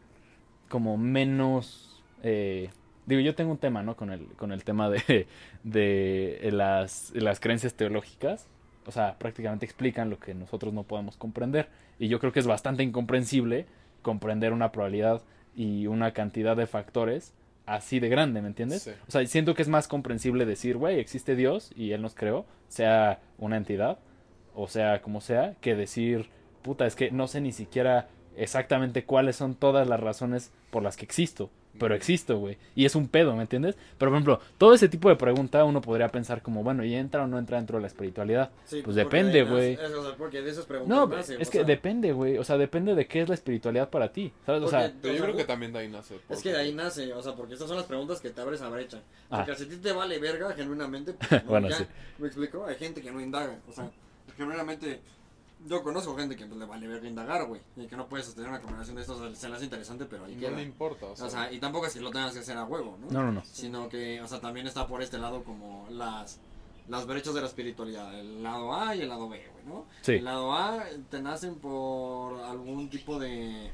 S2: como menos... eh, digo, yo tengo un tema, ¿no? Con el, con el tema de, de las, las creencias teológicas. O sea, prácticamente explican lo que nosotros no podemos comprender. Y yo creo que es bastante incomprensible comprender una probabilidad y una cantidad de factores así de grande, ¿me entiendes?
S3: Sí.
S2: O sea, siento que es más comprensible decir, güey, existe Dios y Él nos creó, sea una entidad, o sea, como sea, que decir, puta, es que no sé ni siquiera exactamente cuáles son todas las razones por las que existo. Pero existo, güey. Y es un pedo, ¿me entiendes? Pero, por ejemplo, todo ese tipo de pregunta uno podría pensar como, bueno, ¿y entra o no entra dentro de la espiritualidad?
S1: Sí,
S2: pues depende, güey.
S1: nace- o sea, porque de esas preguntas
S2: No,
S1: nace,
S2: es que
S1: sea,
S2: depende, güey. O sea, depende de qué es la espiritualidad para ti. ¿Sabes? O sea,
S3: Pero yo creo que también de ahí nace.
S1: Es que de ahí nace, o sea, porque estas son las preguntas que te abres a brecha.
S2: Ah.
S1: Porque si a ti te vale verga, genuinamente, pues, no,
S2: Bueno,
S1: ya,
S2: sí.
S1: ¿Me explico? Hay gente que no indaga, o sea, genuinamente, yo conozco gente que pues, le vale verga indagar, güey, y que no puedes sostener una conversación de estos, se le hace interesante, pero ahí
S3: No
S1: queda.
S3: le importa, o sea,
S1: O sea, y tampoco es que lo tengas que hacer a huevo, ¿no?
S2: no, no, no.
S1: Sino que, o sea, también está por este lado como las, las brechas de la espiritualidad, el lado A y el lado B, güey, ¿no?
S2: Sí.
S1: El lado A te nacen por algún tipo de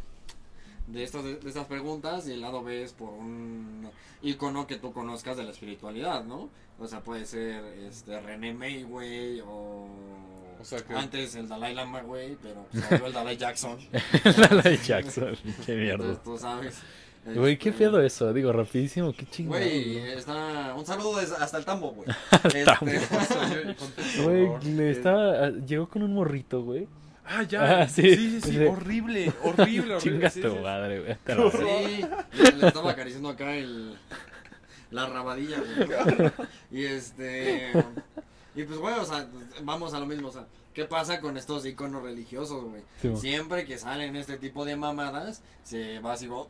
S1: de estas, de estas preguntas y el lado B es por un icono que tú conozcas de la espiritualidad, ¿no? O sea, puede ser este René May, güey, o,
S3: O sea que-
S1: antes el Dalai Lama, güey, pero pues, salió el Dalai Jackson.
S2: la de Jackson. Qué mierda.
S1: Entonces, tú sabes.
S2: Güey, qué
S1: este,
S2: pedo eso. Digo, rapidísimo. Qué chingón.
S1: Güey, está un saludo hasta el tambo, güey. Este,
S2: Güey, le estaba. Llegó con un morrito, güey.
S3: Ah, ya.
S2: Ah, sí.
S3: sí, sí, sí,
S2: Sí.
S3: horrible, horrible, horrible.
S2: Chinga
S3: sí,
S2: tu
S3: sí.
S2: madre, güey.
S1: Sí, le, le estaba acariciando acá el la rabadilla, güey. Y este y pues güey, o sea, vamos a lo mismo, o sea, ¿qué pasa con estos iconos religiosos, güey?
S2: Sí.
S1: Siempre que salen este tipo de mamadas, se va así go,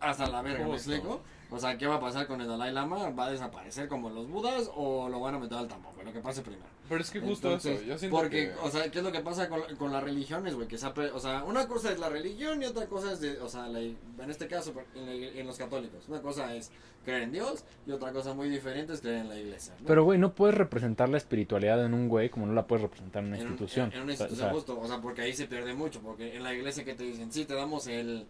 S1: hasta la verga, ¿me explico? O sea, ¿qué va a pasar con el Dalai Lama? ¿Va a desaparecer como los budas o lo van a meter al tambo, güey? Lo que pase primero.
S3: Pero es que justo
S1: Entonces,
S3: eso, yo siento
S1: porque,
S3: que...
S1: o sea, ¿qué es lo que pasa con, con las religiones, güey? Que se o sea, una cosa es la religión y otra cosa es, de, o sea, la- en este caso, en, la- en los católicos, una cosa es creer en Dios y otra cosa muy diferente es creer en la iglesia. ¿no?
S2: Pero, güey, no puedes representar la espiritualidad en un güey como no la puedes representar en una
S1: en, un-
S2: institución.
S1: En, una
S2: O sea,
S1: institución justo, o sea, porque ahí se pierde mucho, porque en la iglesia que te dicen, sí, te damos el,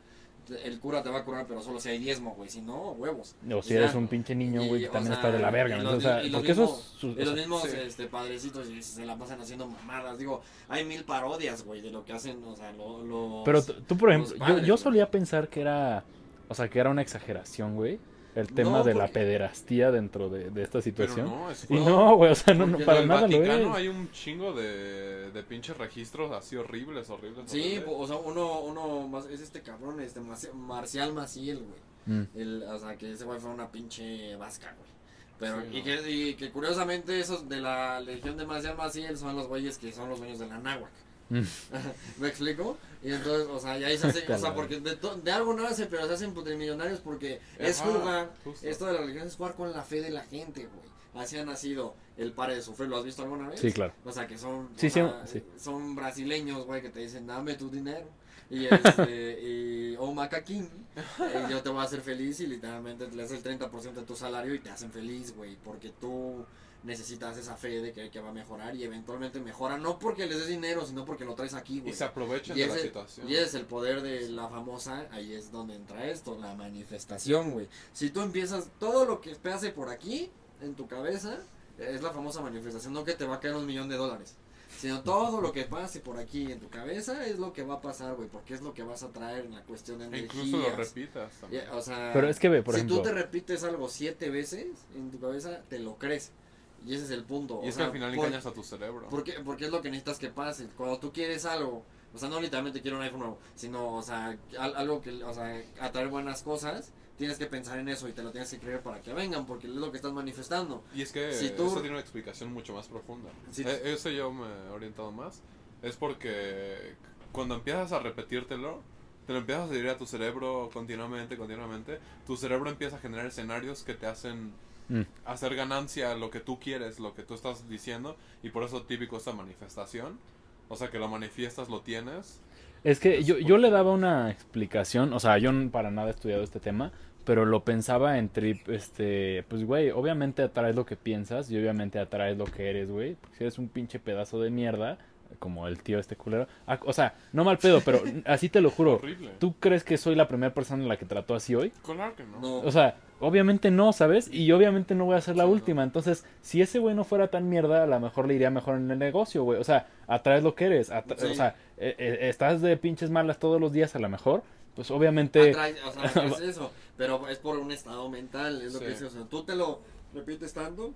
S1: el cura te va a curar, pero solo si hay diezmo, güey, si no, huevos.
S2: O si eres un pinche niño, güey, que también está de la verga. O sea, porque eso es.
S1: mismos-
S2: su-
S1: Y
S2: o
S1: los mismos este, padrecitos se la pasan haciendo mamadas. Digo, hay mil parodias, güey, de lo que hacen, o sea, lo, los...
S2: Pero tú, por ejemplo, yo, solía pensar que era. O sea, que era una exageración, güey. El tema
S1: No,
S2: de la pederastía dentro de, de esta
S3: Pero
S2: situación.
S3: no, es
S2: Y no, güey, o sea, no, no para
S3: en el
S2: nada lo
S3: Vaticano
S2: es.
S3: hay un chingo de, de pinches registros así horribles, horribles.
S1: Sí,
S3: horribles.
S1: o sea, uno, uno más, es este cabrón, este Marci- Marcial Maciel, güey.
S2: Mm.
S1: El, o sea, que ese güey fue una pinche vasca, güey. Pero,
S3: Sí,
S1: y,
S3: no.
S1: que, y que curiosamente esos de la legión de Marcial Maciel son los güeyes que son los dueños de la náhuac. ¿Me explico? Y entonces, o sea, y ahí se hace, o sea, porque de, to- de algo nace, pero se hacen millonarios porque es jugar,
S3: justo.
S1: esto de la religión es jugar con la fe de la gente, güey. Así ha nacido el pare de sufrir, ¿lo has visto alguna vez?
S2: Sí, claro.
S1: O sea, que son,
S2: Sí,
S1: o
S2: sí,
S1: sea,
S2: sí.
S1: son brasileños, güey, que te dicen, dame tu dinero. Y, este, y o macaquín, y yo te voy a hacer feliz y literalmente le das el 30% de tu salario y te hacen feliz, güey, porque tú necesitas esa fe de que, que va a mejorar y eventualmente mejora, no porque les des dinero, sino porque lo traes aquí,
S3: Y
S1: güey.
S3: se aprovechan
S1: Y
S3: de la situación.
S1: y es el poder de la famosa, ahí es donde entra esto, la manifestación, güey. Si tú empiezas, todo lo que pase por aquí, en tu cabeza, es la famosa manifestación, no que te va a caer un millón de dólares. Sino todo lo que pase por aquí en tu cabeza es lo que va a pasar, güey, porque es lo que vas a traer en la cuestión de
S3: E
S1: energías.
S3: incluso lo repitas también.
S1: O sea,
S2: Pero es que ve, por
S1: si
S2: ejemplo.
S1: tú te repites algo siete veces en tu cabeza, te lo crees. Y ese es el punto.
S3: y
S1: o
S3: es que
S1: sea,
S3: al final
S1: por-
S3: engañas a tu cerebro.
S1: porque, porque es lo que necesitas que pase. Cuando tú quieres algo, o sea, no literalmente quiero un iPhone nuevo, sino, o sea, al- algo que, o sea, atraer buenas cosas, tienes que pensar en eso y te lo tienes que creer para que vengan, porque es lo que estás manifestando.
S3: Y es que
S1: Si tú-
S3: eso tiene una explicación mucho más profunda.
S1: Si-
S3: Eh, eso yo me he orientado más. Es porque cuando empiezas a repetírtelo, te lo empiezas a decir a tu cerebro continuamente, continuamente, tu cerebro empieza a generar escenarios que te hacen
S2: Mm.
S3: hacer ganancia lo que tú quieres, lo que tú estás diciendo, y por eso típico esta manifestación. O sea, que lo manifiestas, lo tienes.
S2: Es que
S3: Es
S2: yo, yo le daba una explicación, o sea, yo para nada he estudiado este tema, pero lo pensaba en trip, este, pues güey, obviamente atraes lo que piensas y obviamente atraes lo que eres, güey, porque si eres un pinche pedazo de mierda, como el tío este culero, ah, o sea, no mal pedo, pero así te lo juro,
S3: Horrible.
S2: ¿tú crees que soy la primera persona en la que trató así hoy?
S3: Claro que no.
S1: No,
S2: O sea, obviamente no, ¿sabes? Y obviamente no voy a ser la
S1: Sí, no.
S2: última. Entonces, si ese güey no fuera tan mierda, a lo mejor le iría mejor en el negocio, güey. O sea, atraes lo que eres.
S1: Sí.
S2: O sea, eh, eh, estás de pinches malas todos los días, a lo mejor. Pues obviamente.
S1: atrae- o sea, es eso, pero es por un estado mental, es lo que dice, o sea, tú te lo repites tanto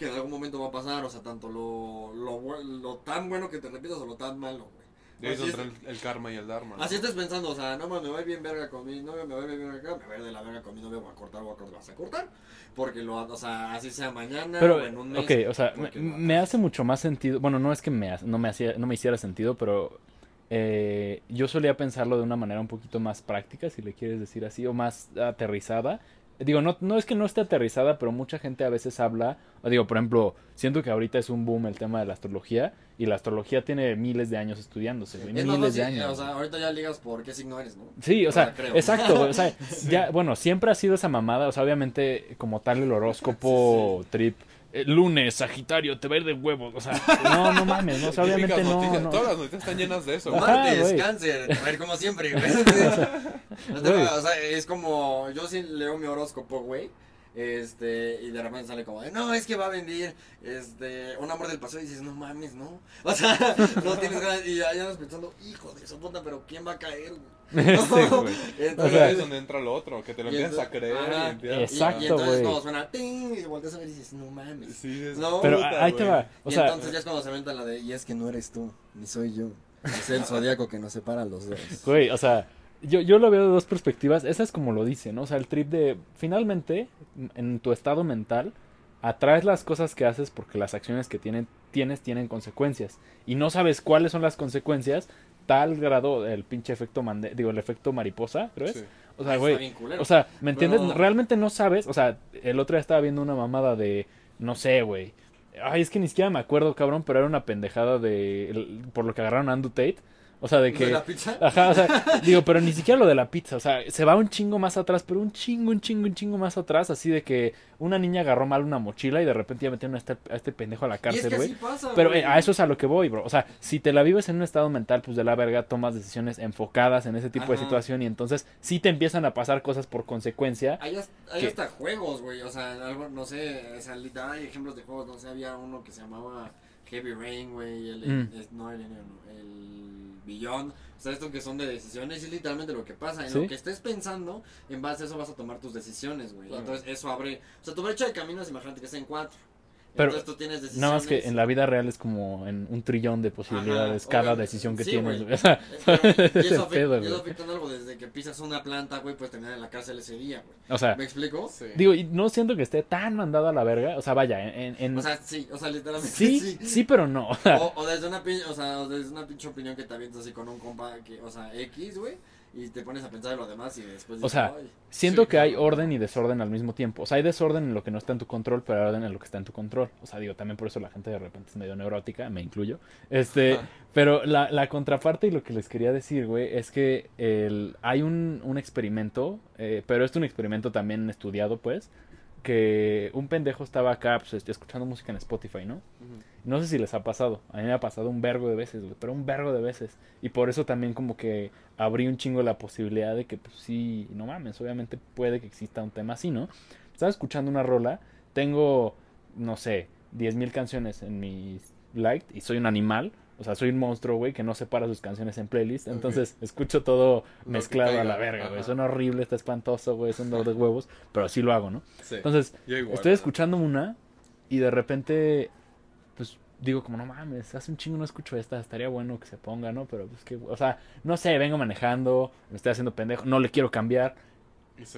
S1: que en algún momento va a pasar, o sea, tanto lo, lo, tan bueno que te repitas o lo tan malo, güey.
S3: Y ahí es
S1: Así
S3: donde
S1: es.
S3: entra el, el karma y el dharma. ¿no?
S1: Así estás pensando, o sea, no mames, me voy bien verga con mi novio, me voy bien verga acá, me voy a ir de la verga con mi novio, voy a cortar, voy a cortar, vas a cortar. Porque lo, o sea, así sea mañana
S2: Pero,
S1: o en un mes.
S2: ok, o sea, me, hace mucho más sentido. Bueno, no es que me, no, me hacía, no me hiciera sentido, pero eh, yo solía pensarlo de una manera un poquito más práctica, si le quieres decir así, o más aterrizada. Digo, no, no es que no esté aterrizada, pero mucha gente a veces habla, o digo, por ejemplo, siento que ahorita es un boom el tema de la astrología, y la astrología tiene miles de años estudiándose, güey,
S1: Es más
S2: miles de años.
S1: o sea, ahorita ya ligas por qué signo eres, ¿no?
S2: Sí, o sea, exacto, o sea, ya, bueno, siempre ha sido esa mamada, o sea, obviamente como tal el horóscopo trip, lunes, Sagitario, te va a ir de huevos, o sea, no, no mames, no, o sea, obviamente no,
S3: noticias,
S2: no.
S3: Todas las noticias están llenas de eso.
S2: Ajá,
S1: Martes,
S2: güey.
S1: cáncer, a ver, como siempre, güey. No te
S2: Güey.
S1: va- o sea, es como, yo sí leo mi horóscopo, güey. Este, y de repente sale como, de, no, es que va a venir, este, un amor del pasado y dices, no mames, no. O sea, no tienes ganas, y ya ya andas pensando, hijo de su puta, pero ¿quién va a caer, güey?
S2: Sí, güey.
S1: Entonces,
S2: O sea,
S3: ahí es donde entra lo otro, que te lo empiezas a creer
S1: ajá.
S3: y
S2: Exacto,
S1: y entonces cuando suena, ting, y volteas a ver y dices, no mames.
S3: Sí, es-
S1: No,
S2: Pero
S3: puta,
S2: ahí te va, o
S1: y
S2: sea,
S1: entonces ya es cuando se venta la de, y es que no eres tú, ni soy yo. Es el zodiaco que nos separa a los dos.
S2: güey, o sea, yo, yo lo veo de dos perspectivas, esa es como lo dice, ¿no? O sea, el trip de, finalmente, en tu estado mental, atraes las cosas que haces porque las acciones que tienen, tienes tienen consecuencias. Y no sabes cuáles son las consecuencias, tal grado, el pinche efecto, mande digo, el efecto mariposa, ¿crees?
S3: Sí.
S2: O sea, güey. O sea, ¿me entiendes?
S1: Pero-
S2: Realmente no sabes. O sea, el otro día estaba viendo una mamada de. No sé, güey. Ay, es que ni siquiera me acuerdo, cabrón, pero era una pendejada de. por lo que agarraron a Andrew Tate. O sea, de
S1: ¿De
S2: que.
S1: la pizza?
S2: Ajá, o sea, digo, pero ni siquiera lo de la pizza. O sea, se va un chingo más atrás, pero un chingo, un chingo, un chingo más atrás. Así de que una niña agarró mal una mochila y de repente ya metieron a este, a este pendejo a la
S1: es
S2: cárcel,
S1: que
S2: güey.
S1: así pasa,
S2: Pero eh, a eso es a lo que voy, bro. O sea, si te la vives en un estado mental, pues de la verga, tomas decisiones enfocadas en ese tipo de situación y entonces sí te empiezan a pasar cosas por consecuencia.
S1: Hay, hasta- hay
S2: ¿Qué?
S1: hasta juegos, güey. O sea, algo, no sé, o sea, hay ejemplos de juegos. No sé, había uno que se llamaba Heavy Rain, güey. El,
S2: Mm.
S1: es- no, el, no, el Beyond. O sea, esto que son de decisiones es literalmente lo que pasa. En
S2: Sí.
S1: lo que estés pensando, en base a eso vas a tomar tus decisiones, güey.
S3: Claro.
S1: Entonces, eso abre. O sea, tu brecha de caminos, imagínate que es en cuatro.
S2: Pero
S1: Entonces tú tienes decisiones.
S2: Nada más que en la vida real es como en un trillón de posibilidades
S1: Ajá,
S2: cada decisión que
S1: sí,
S2: tienes.
S1: güey.
S2: güey. O sea,
S1: pero-
S2: ese
S1: y eso, afecta,
S2: pedo,
S1: y eso
S2: güey.
S1: afecta en algo desde que pisas una planta, güey, puedes terminar en la cárcel ese día, güey.
S2: o sea,
S1: ¿Me explico?
S3: Sí.
S2: digo, y no siento que esté tan mandado a la verga. O sea, vaya, en... en-
S1: O sea, sí, o sea, literalmente
S2: sí,
S1: sí.
S2: sí, pero no. O sea,
S1: O, desde una o sea, o desde una pinche opinión que te avientas así con un compa que, o sea, X, güey, y te pones a pensar en lo demás y después
S2: O
S1: dices,
S2: sea,
S1: "Ay".
S2: Siento
S3: Sí,
S2: que hay orden y desorden al mismo tiempo. O sea, hay desorden en lo que no está en tu control, pero hay orden en lo que está en tu control. O sea, digo, también por eso la gente de repente es medio neurótica, me incluyo. Este,
S3: Ajá.
S2: pero la, la contraparte y lo que les quería decir, güey, es que el, hay un, un experimento, eh, pero es un experimento también estudiado, pues, que un pendejo estaba acá, pues, escuchando música en Spotify, ¿no?
S3: Ujú.
S2: No sé si les ha pasado. A mí me ha pasado un vergo de veces, güey. Pero un vergo de veces. Y por eso también como que abrí un chingo la posibilidad de que, pues sí, no mames. Obviamente puede que exista un tema así, ¿no? Estaba escuchando una rola. Tengo, no sé, 10.000 canciones en mi liked. Y soy un animal. O sea, soy un monstruo, güey, que no separa sus canciones en playlist. Entonces escucho todo
S3: Lo
S2: mezclado a la verga, güey. Suena horrible, está espantoso, güey. Es un dolor de huevos. Pero así lo hago, ¿no?
S3: Sí.
S2: Entonces,
S3: igual,
S2: Estoy
S3: ¿no?
S2: escuchando una y de repente, pues digo como, no mames, hace un chingo no escucho esta, estaría bueno que se ponga, ¿no? Pero pues que, o sea, no sé, vengo manejando, me estoy haciendo pendejo, no le quiero cambiar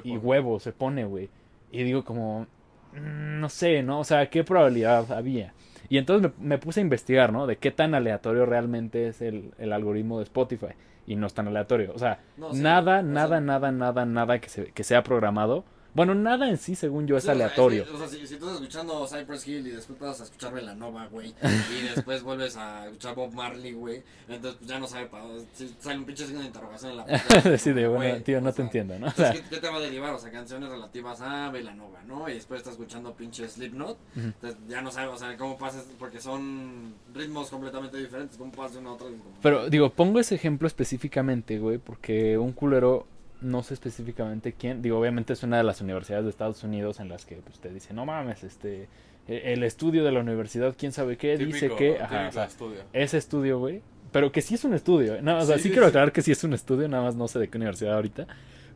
S3: Y,
S2: huevo, se pone, güey. Y digo como, mm, no sé, ¿no? O sea, ¿qué probabilidad había? Y entonces me, me puse a investigar, ¿no? De qué tan aleatorio realmente es el, el algoritmo de Spotify. Y no es tan aleatorio. O sea,
S1: No, sí,
S2: nada, nada, nada, nada, nada que, se, que sea programado. Bueno, nada en sí, según yo, es
S1: Sí,
S2: aleatorio.
S1: o sea, si, si estás escuchando Cypress Hill y después vas a escuchar Velanova, güey, y después vuelves a escuchar Bob Marley, güey, entonces pues ya no sabe para si sale un pinche signo de interrogación en la pantalla,
S2: Sí, de,
S1: güey,
S2: bueno, tío, no te
S1: sea,
S2: entiendo, ¿no?
S1: Entonces, ¿qué, qué te va a derivar? O sea, canciones relativas a Velanova, ¿no? Y después estás escuchando pinche Slipknot, entonces ya no sabes, o sea, cómo pasas, porque son ritmos completamente diferentes, cómo pasas de una a otra.
S2: Pero digo, pongo ese ejemplo específicamente, güey, porque un culero, no sé específicamente quién, digo, obviamente es una de las universidades de Estados Unidos en las que pues, te dice, no mames, este, e- el estudio de la universidad, quién sabe qué, dice que, ajá, o sea,
S3: estudio.
S2: ese estudio, güey, pero que sí es un estudio, no, o sea, sí,
S3: Sí,
S2: quiero
S3: sí.
S2: aclarar que sí es un estudio, nada más no sé de qué universidad ahorita,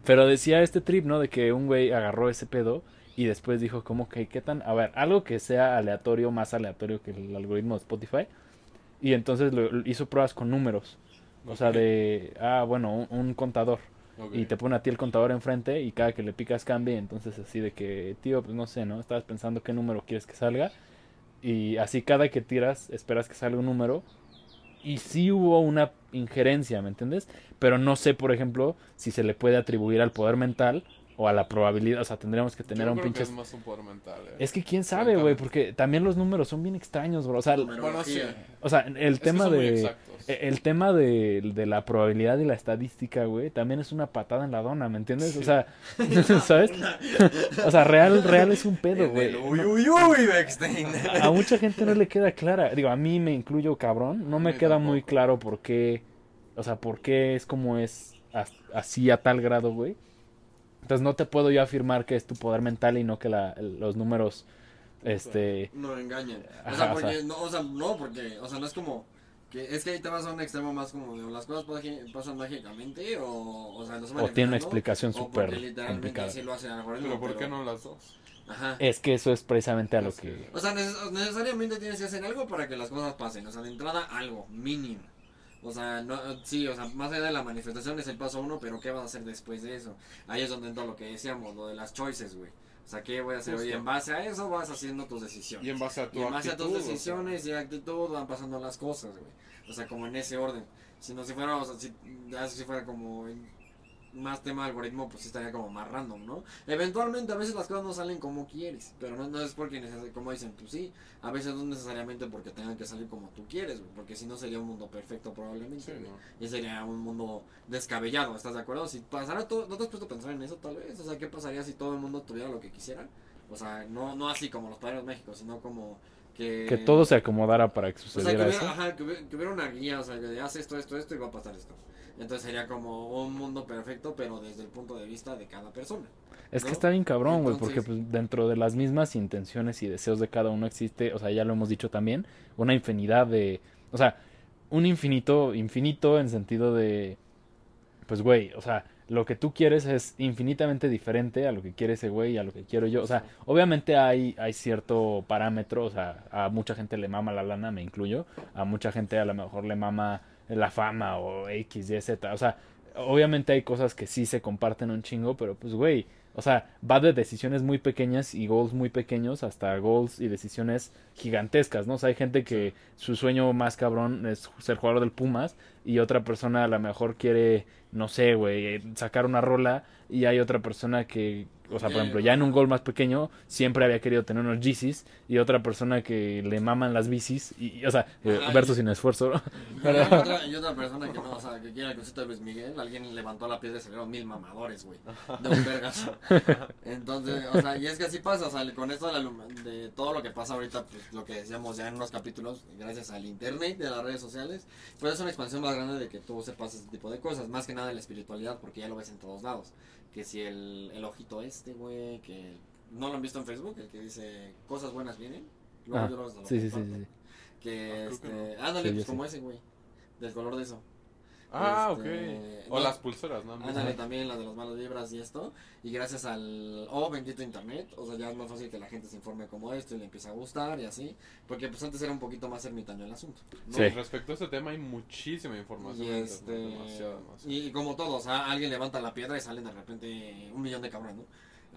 S2: pero decía este trip, ¿no? De que un güey agarró ese pedo y después dijo, como que, ¿qué tan? A ver, algo que sea aleatorio, más aleatorio que el algoritmo de Spotify. Y entonces lo, hizo pruebas con números. O sea, de, ah, bueno, un, un contador. Y te pone a ti el contador enfrente y cada que le picas cambia. Entonces así de que, tío, pues no sé, ¿no? Estabas pensando qué número quieres que salga. Y así cada que tiras esperas que salga un número. Y sí hubo una injerencia, ¿me entiendes? Pero no sé, por ejemplo, si se le puede atribuir al poder mental o a la probabilidad. O sea, tendríamos que tener
S3: Yo
S2: un
S3: creo
S2: pinche...
S3: que es más un poder mental. eh.
S2: Es que quién sabe, güey, porque también los números son bien extraños, bro. O sea, el-
S3: Bueno, sí.
S2: o sea, el
S3: Es
S2: tema de... e- El tema de, de la probabilidad y la estadística, güey, también es una patada en la dona, ¿me entiendes? O sea, ¿sabes? o sea, real, real es un pedo, güey.
S1: Uy, uy, uy, Beckstein.
S2: A mucha gente no le queda clara. Digo, a mí me incluyo cabrón. No me queda muy claro por qué. O sea, por qué es como es as- así a tal grado, güey. Entonces no te puedo yo afirmar que es tu poder mental y no que la- los números. Este.
S1: No engañan. O sea,
S2: o
S1: porque,
S2: sea-
S1: no, o sea, no, porque, o sea, no es como, que es que ahí te vas a un extremo más como de, o las cosas pasan, mágicamente, o, o sea, no se
S2: O tiene una explicación súper complicada.
S1: lo algoritmo.
S3: Pero ¿por qué no las dos?
S1: Ajá.
S2: Es que eso es precisamente a lo
S3: Es
S2: que.
S3: que-
S1: O sea, neces- necesariamente tienes que hacer algo para que las cosas pasen. O sea, de entrada, algo, mínimo. O sea, no, sí, o sea, más allá de la manifestación es el paso uno, pero ¿qué vas a hacer después de eso? Ahí es donde entra lo que decíamos, lo de las choices, güey. O sea, ¿qué voy a hacer hoy?
S3: Justo.
S1: En base a eso vas haciendo tus decisiones.
S3: Y en base a tu
S1: Y en base a tus
S3: o sea,
S1: decisiones y actitud van pasando las cosas, güey. O sea, como en ese orden. Si no, si fuera, o sea, si, si fuera como en- más tema de algoritmo, pues sí estaría como más random, ¿no? Eventualmente, a veces las cosas no salen como quieres, pero no, no es porque, como dicen, pues sí, a veces no necesariamente porque tengan que salir como tú quieres, güey, porque si no sería un mundo perfecto probablemente,
S3: Sí,
S1: güey.
S3: ¿no?
S1: Y sería un mundo descabellado, ¿estás de acuerdo? Si pasara todo, ¿no te has puesto a pensar en eso tal vez? O sea, ¿qué pasaría si todo el mundo tuviera lo que quisiera? O sea, no, no así como los padres de México, sino como que...
S2: Que todo se acomodara para que
S1: O sea, que
S2: sucediera
S1: hubiera,
S2: eso.
S1: ajá, que hubiera, que hubiera una guía, o sea, que haz esto, esto, esto y va a pasar esto. Entonces sería como un mundo perfecto, pero desde el punto de vista de cada persona.
S2: Es que está bien cabrón, güey, porque pues, dentro de las mismas intenciones y deseos de cada uno existe, o sea, ya lo hemos dicho también, una infinidad de, o sea, un infinito, infinito en sentido de, pues, güey, o sea, lo que tú quieres es infinitamente diferente a lo que quiere ese güey y a lo que quiero yo. O sea, obviamente hay, hay cierto parámetro, o sea, a mucha gente le mama la lana, me incluyo, a mucha gente a lo mejor le mama la fama o X, Y, Z. O sea, obviamente hay cosas que sí se comparten un chingo, pero pues, güey, o sea, va de decisiones muy pequeñas y goals muy pequeños hasta goals y decisiones gigantescas, ¿no? O sea, hay gente que su sueño más cabrón es ser jugador del Pumas y otra persona a lo mejor quiere, no sé, güey, sacar una rola y hay otra persona que, o sea, por
S1: Eh,
S2: ejemplo, ya en un gol más pequeño siempre había querido tener unos Yeezys y otra persona que le maman las bicis y, y, o sea, eh,
S1: Ajá,
S2: verso
S1: y-
S2: sin esfuerzo, ¿no?
S1: Y
S2: Pero-
S1: otra, y otra persona que no, o sea, que quiere el cosito de Luis Miguel, alguien levantó la piedra y salieron mil mamadores, güey, de un vergazo. Entonces, o sea, y es que así pasa, o sea, con esto de, la de todo lo que pasa ahorita, pues lo que decíamos ya en unos capítulos, gracias al internet, de las redes sociales, pues es una expansión más grande de que tú sepas ese tipo de cosas, más que nada en la espiritualidad, porque ya lo ves en todos lados. Que si el, el ojito este, güey, que no lo han visto en Facebook, el que dice cosas buenas vienen. Luego
S2: Ah,
S1: yo los
S2: sí, sí, sí, sí.
S1: Que
S3: Ah,
S1: este,
S3: no.
S1: ándale,
S2: Sí,
S1: pues como
S2: sí.
S1: ese, güey. Del color de eso.
S3: Ah,
S1: Este,
S3: ok. O
S1: no.
S3: las pulseras, ¿no?
S1: Ándale también la de las malas vibras y esto. Y gracias al oh bendito internet, o sea, ya es más fácil que la gente se informe como esto y le empieza a gustar y así. Porque pues antes era un poquito más ermitaño el asunto. ¿no?
S2: Sí.
S3: Respecto a este tema hay muchísima información.
S1: Y este y como todo, o sea, alguien levanta la piedra y salen de repente un millón de cabrones, ¿no?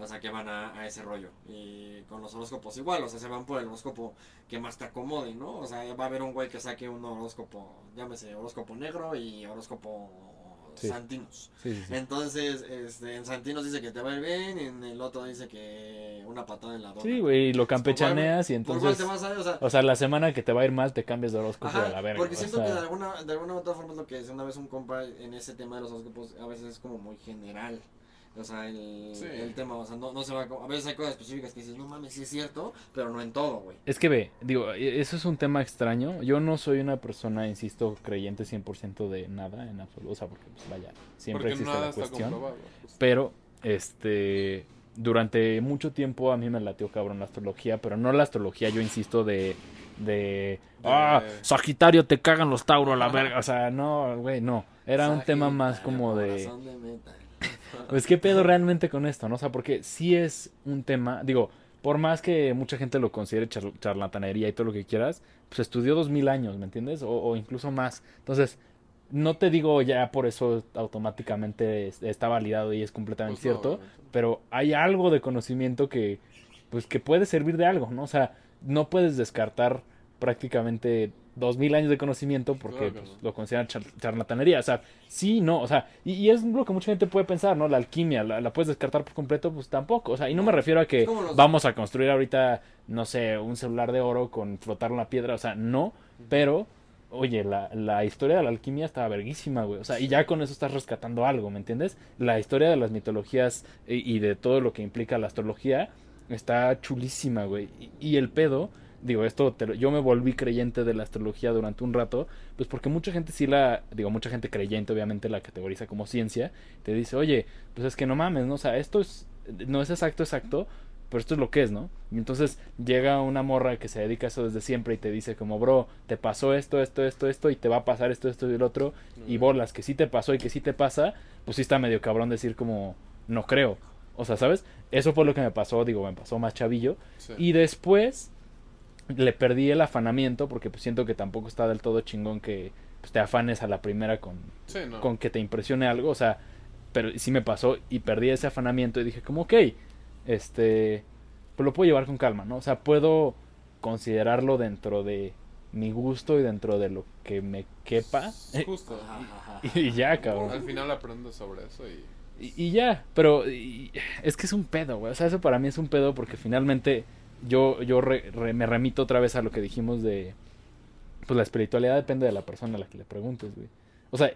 S1: O sea, que van a, a ese rollo. Y con los horóscopos igual, o sea, se van por el horóscopo que más te acomode, ¿no? O sea, va a haber un güey que saque un horóscopo, llámese horóscopo negro y horóscopo
S2: Sí.
S1: santinos.
S2: Sí, sí, sí.
S1: Entonces, este, en Santinos dice que te va a ir bien, en el otro dice que una patada en la dona.
S2: Sí, güey, y lo campechaneas y
S1: ¿Por cuál
S2: entonces...
S1: te vas a ir? O sea,
S2: O sea, la semana que te va a ir mal te cambias de horóscopo
S1: Ajá,
S2: a la verga.
S1: porque siento
S2: sea,
S1: que de alguna, de alguna u otra forma es lo que decía una vez un compa en ese tema de los horóscopos, a veces es como muy general. O sea, el,
S3: Sí.
S1: el tema, o sea, no, no se va como- A veces hay cosas específicas que dices, no mames, sí es cierto, pero no en todo, güey.
S2: Es que ve, digo, e- eso es un tema extraño. Yo no soy una persona, insisto, creyente 100% de nada en absoluto. O sea, porque, pues, vaya, siempre
S3: Porque
S2: existe
S3: nada
S2: la
S3: está
S2: cuestión.
S3: comprobado. justo.
S2: Pero, este, durante mucho tiempo a mí me latió cabrón la astrología, pero no la astrología, yo insisto, de, de, ah, Sagitario te cagan los Tauro a la verga. O sea, no, güey, no. Era un tema más
S1: Sagitario,
S2: como de... Pues qué pedo realmente con esto, ¿no? O sea, porque sí es un tema, digo, por más que mucha gente lo considere char- charlatanería y todo lo que quieras, pues estudió dos mil años, ¿me entiendes? O, o incluso más. Entonces, no te digo ya por eso automáticamente es- está validado y es completamente
S3: Pues
S2: cierto, pero hay algo de conocimiento que pues que puede servir de algo, ¿no? O sea, no puedes descartar prácticamente dos mil años de conocimiento porque
S3: Claro
S2: pues, lo consideran char- charlatanería, o sea, sí, no, o sea, y, y es lo que mucha gente puede pensar, ¿no? La alquimia, ¿la, la puedes descartar por completo? Pues tampoco, o sea, y no me refiero a que
S1: los-
S2: vamos a construir ahorita, no sé, un celular de oro con flotar una piedra, o sea, no, pero, oye, la, la historia de la alquimia está verguísima, güey, o sea, y ya con eso estás rescatando algo, ¿me entiendes? La historia de las mitologías y, y de todo lo que implica la astrología está chulísima, güey, y, y el pedo... Digo, esto te lo- yo me volví creyente de la astrología durante un rato, pues porque mucha gente sí la, digo, mucha gente creyente obviamente la categoriza como ciencia, te dice, oye, pues es que no mames, ¿no? O sea, esto es, no es exacto, exacto, pero esto es lo que es, ¿no? Y entonces llega una morra que se dedica a eso desde siempre y te dice como, bro, te pasó esto, esto, esto, esto, y te va a pasar esto, esto y el otro, y
S3: Ok.
S2: bolas, que sí te pasó y que sí te pasa, pues sí está medio cabrón decir como, no creo. O sea, ¿sabes? Eso fue lo que me pasó, digo, me pasó más chavillo.
S3: Sí.
S2: Y después le perdí el afanamiento porque pues siento que tampoco está del todo chingón que pues, te afanes a la primera con,
S3: Sí, no.
S2: con que te impresione algo, o sea, pero sí me pasó y perdí ese afanamiento y dije como, ok, este, pues lo puedo llevar con calma, ¿no? O sea, puedo considerarlo dentro de mi gusto y dentro de lo que me quepa
S3: Justo.
S1: Ajá, ajá, ajá.
S2: y ya, cabrón.
S3: Al final aprendes sobre eso y...
S2: Y, y ya, pero y- es que es un pedo, güey. O sea, eso para mí es un pedo porque finalmente yo, yo re- re- me remito otra vez a lo que dijimos de... Pues la espiritualidad depende de la persona a la que le preguntes, güey. O sea,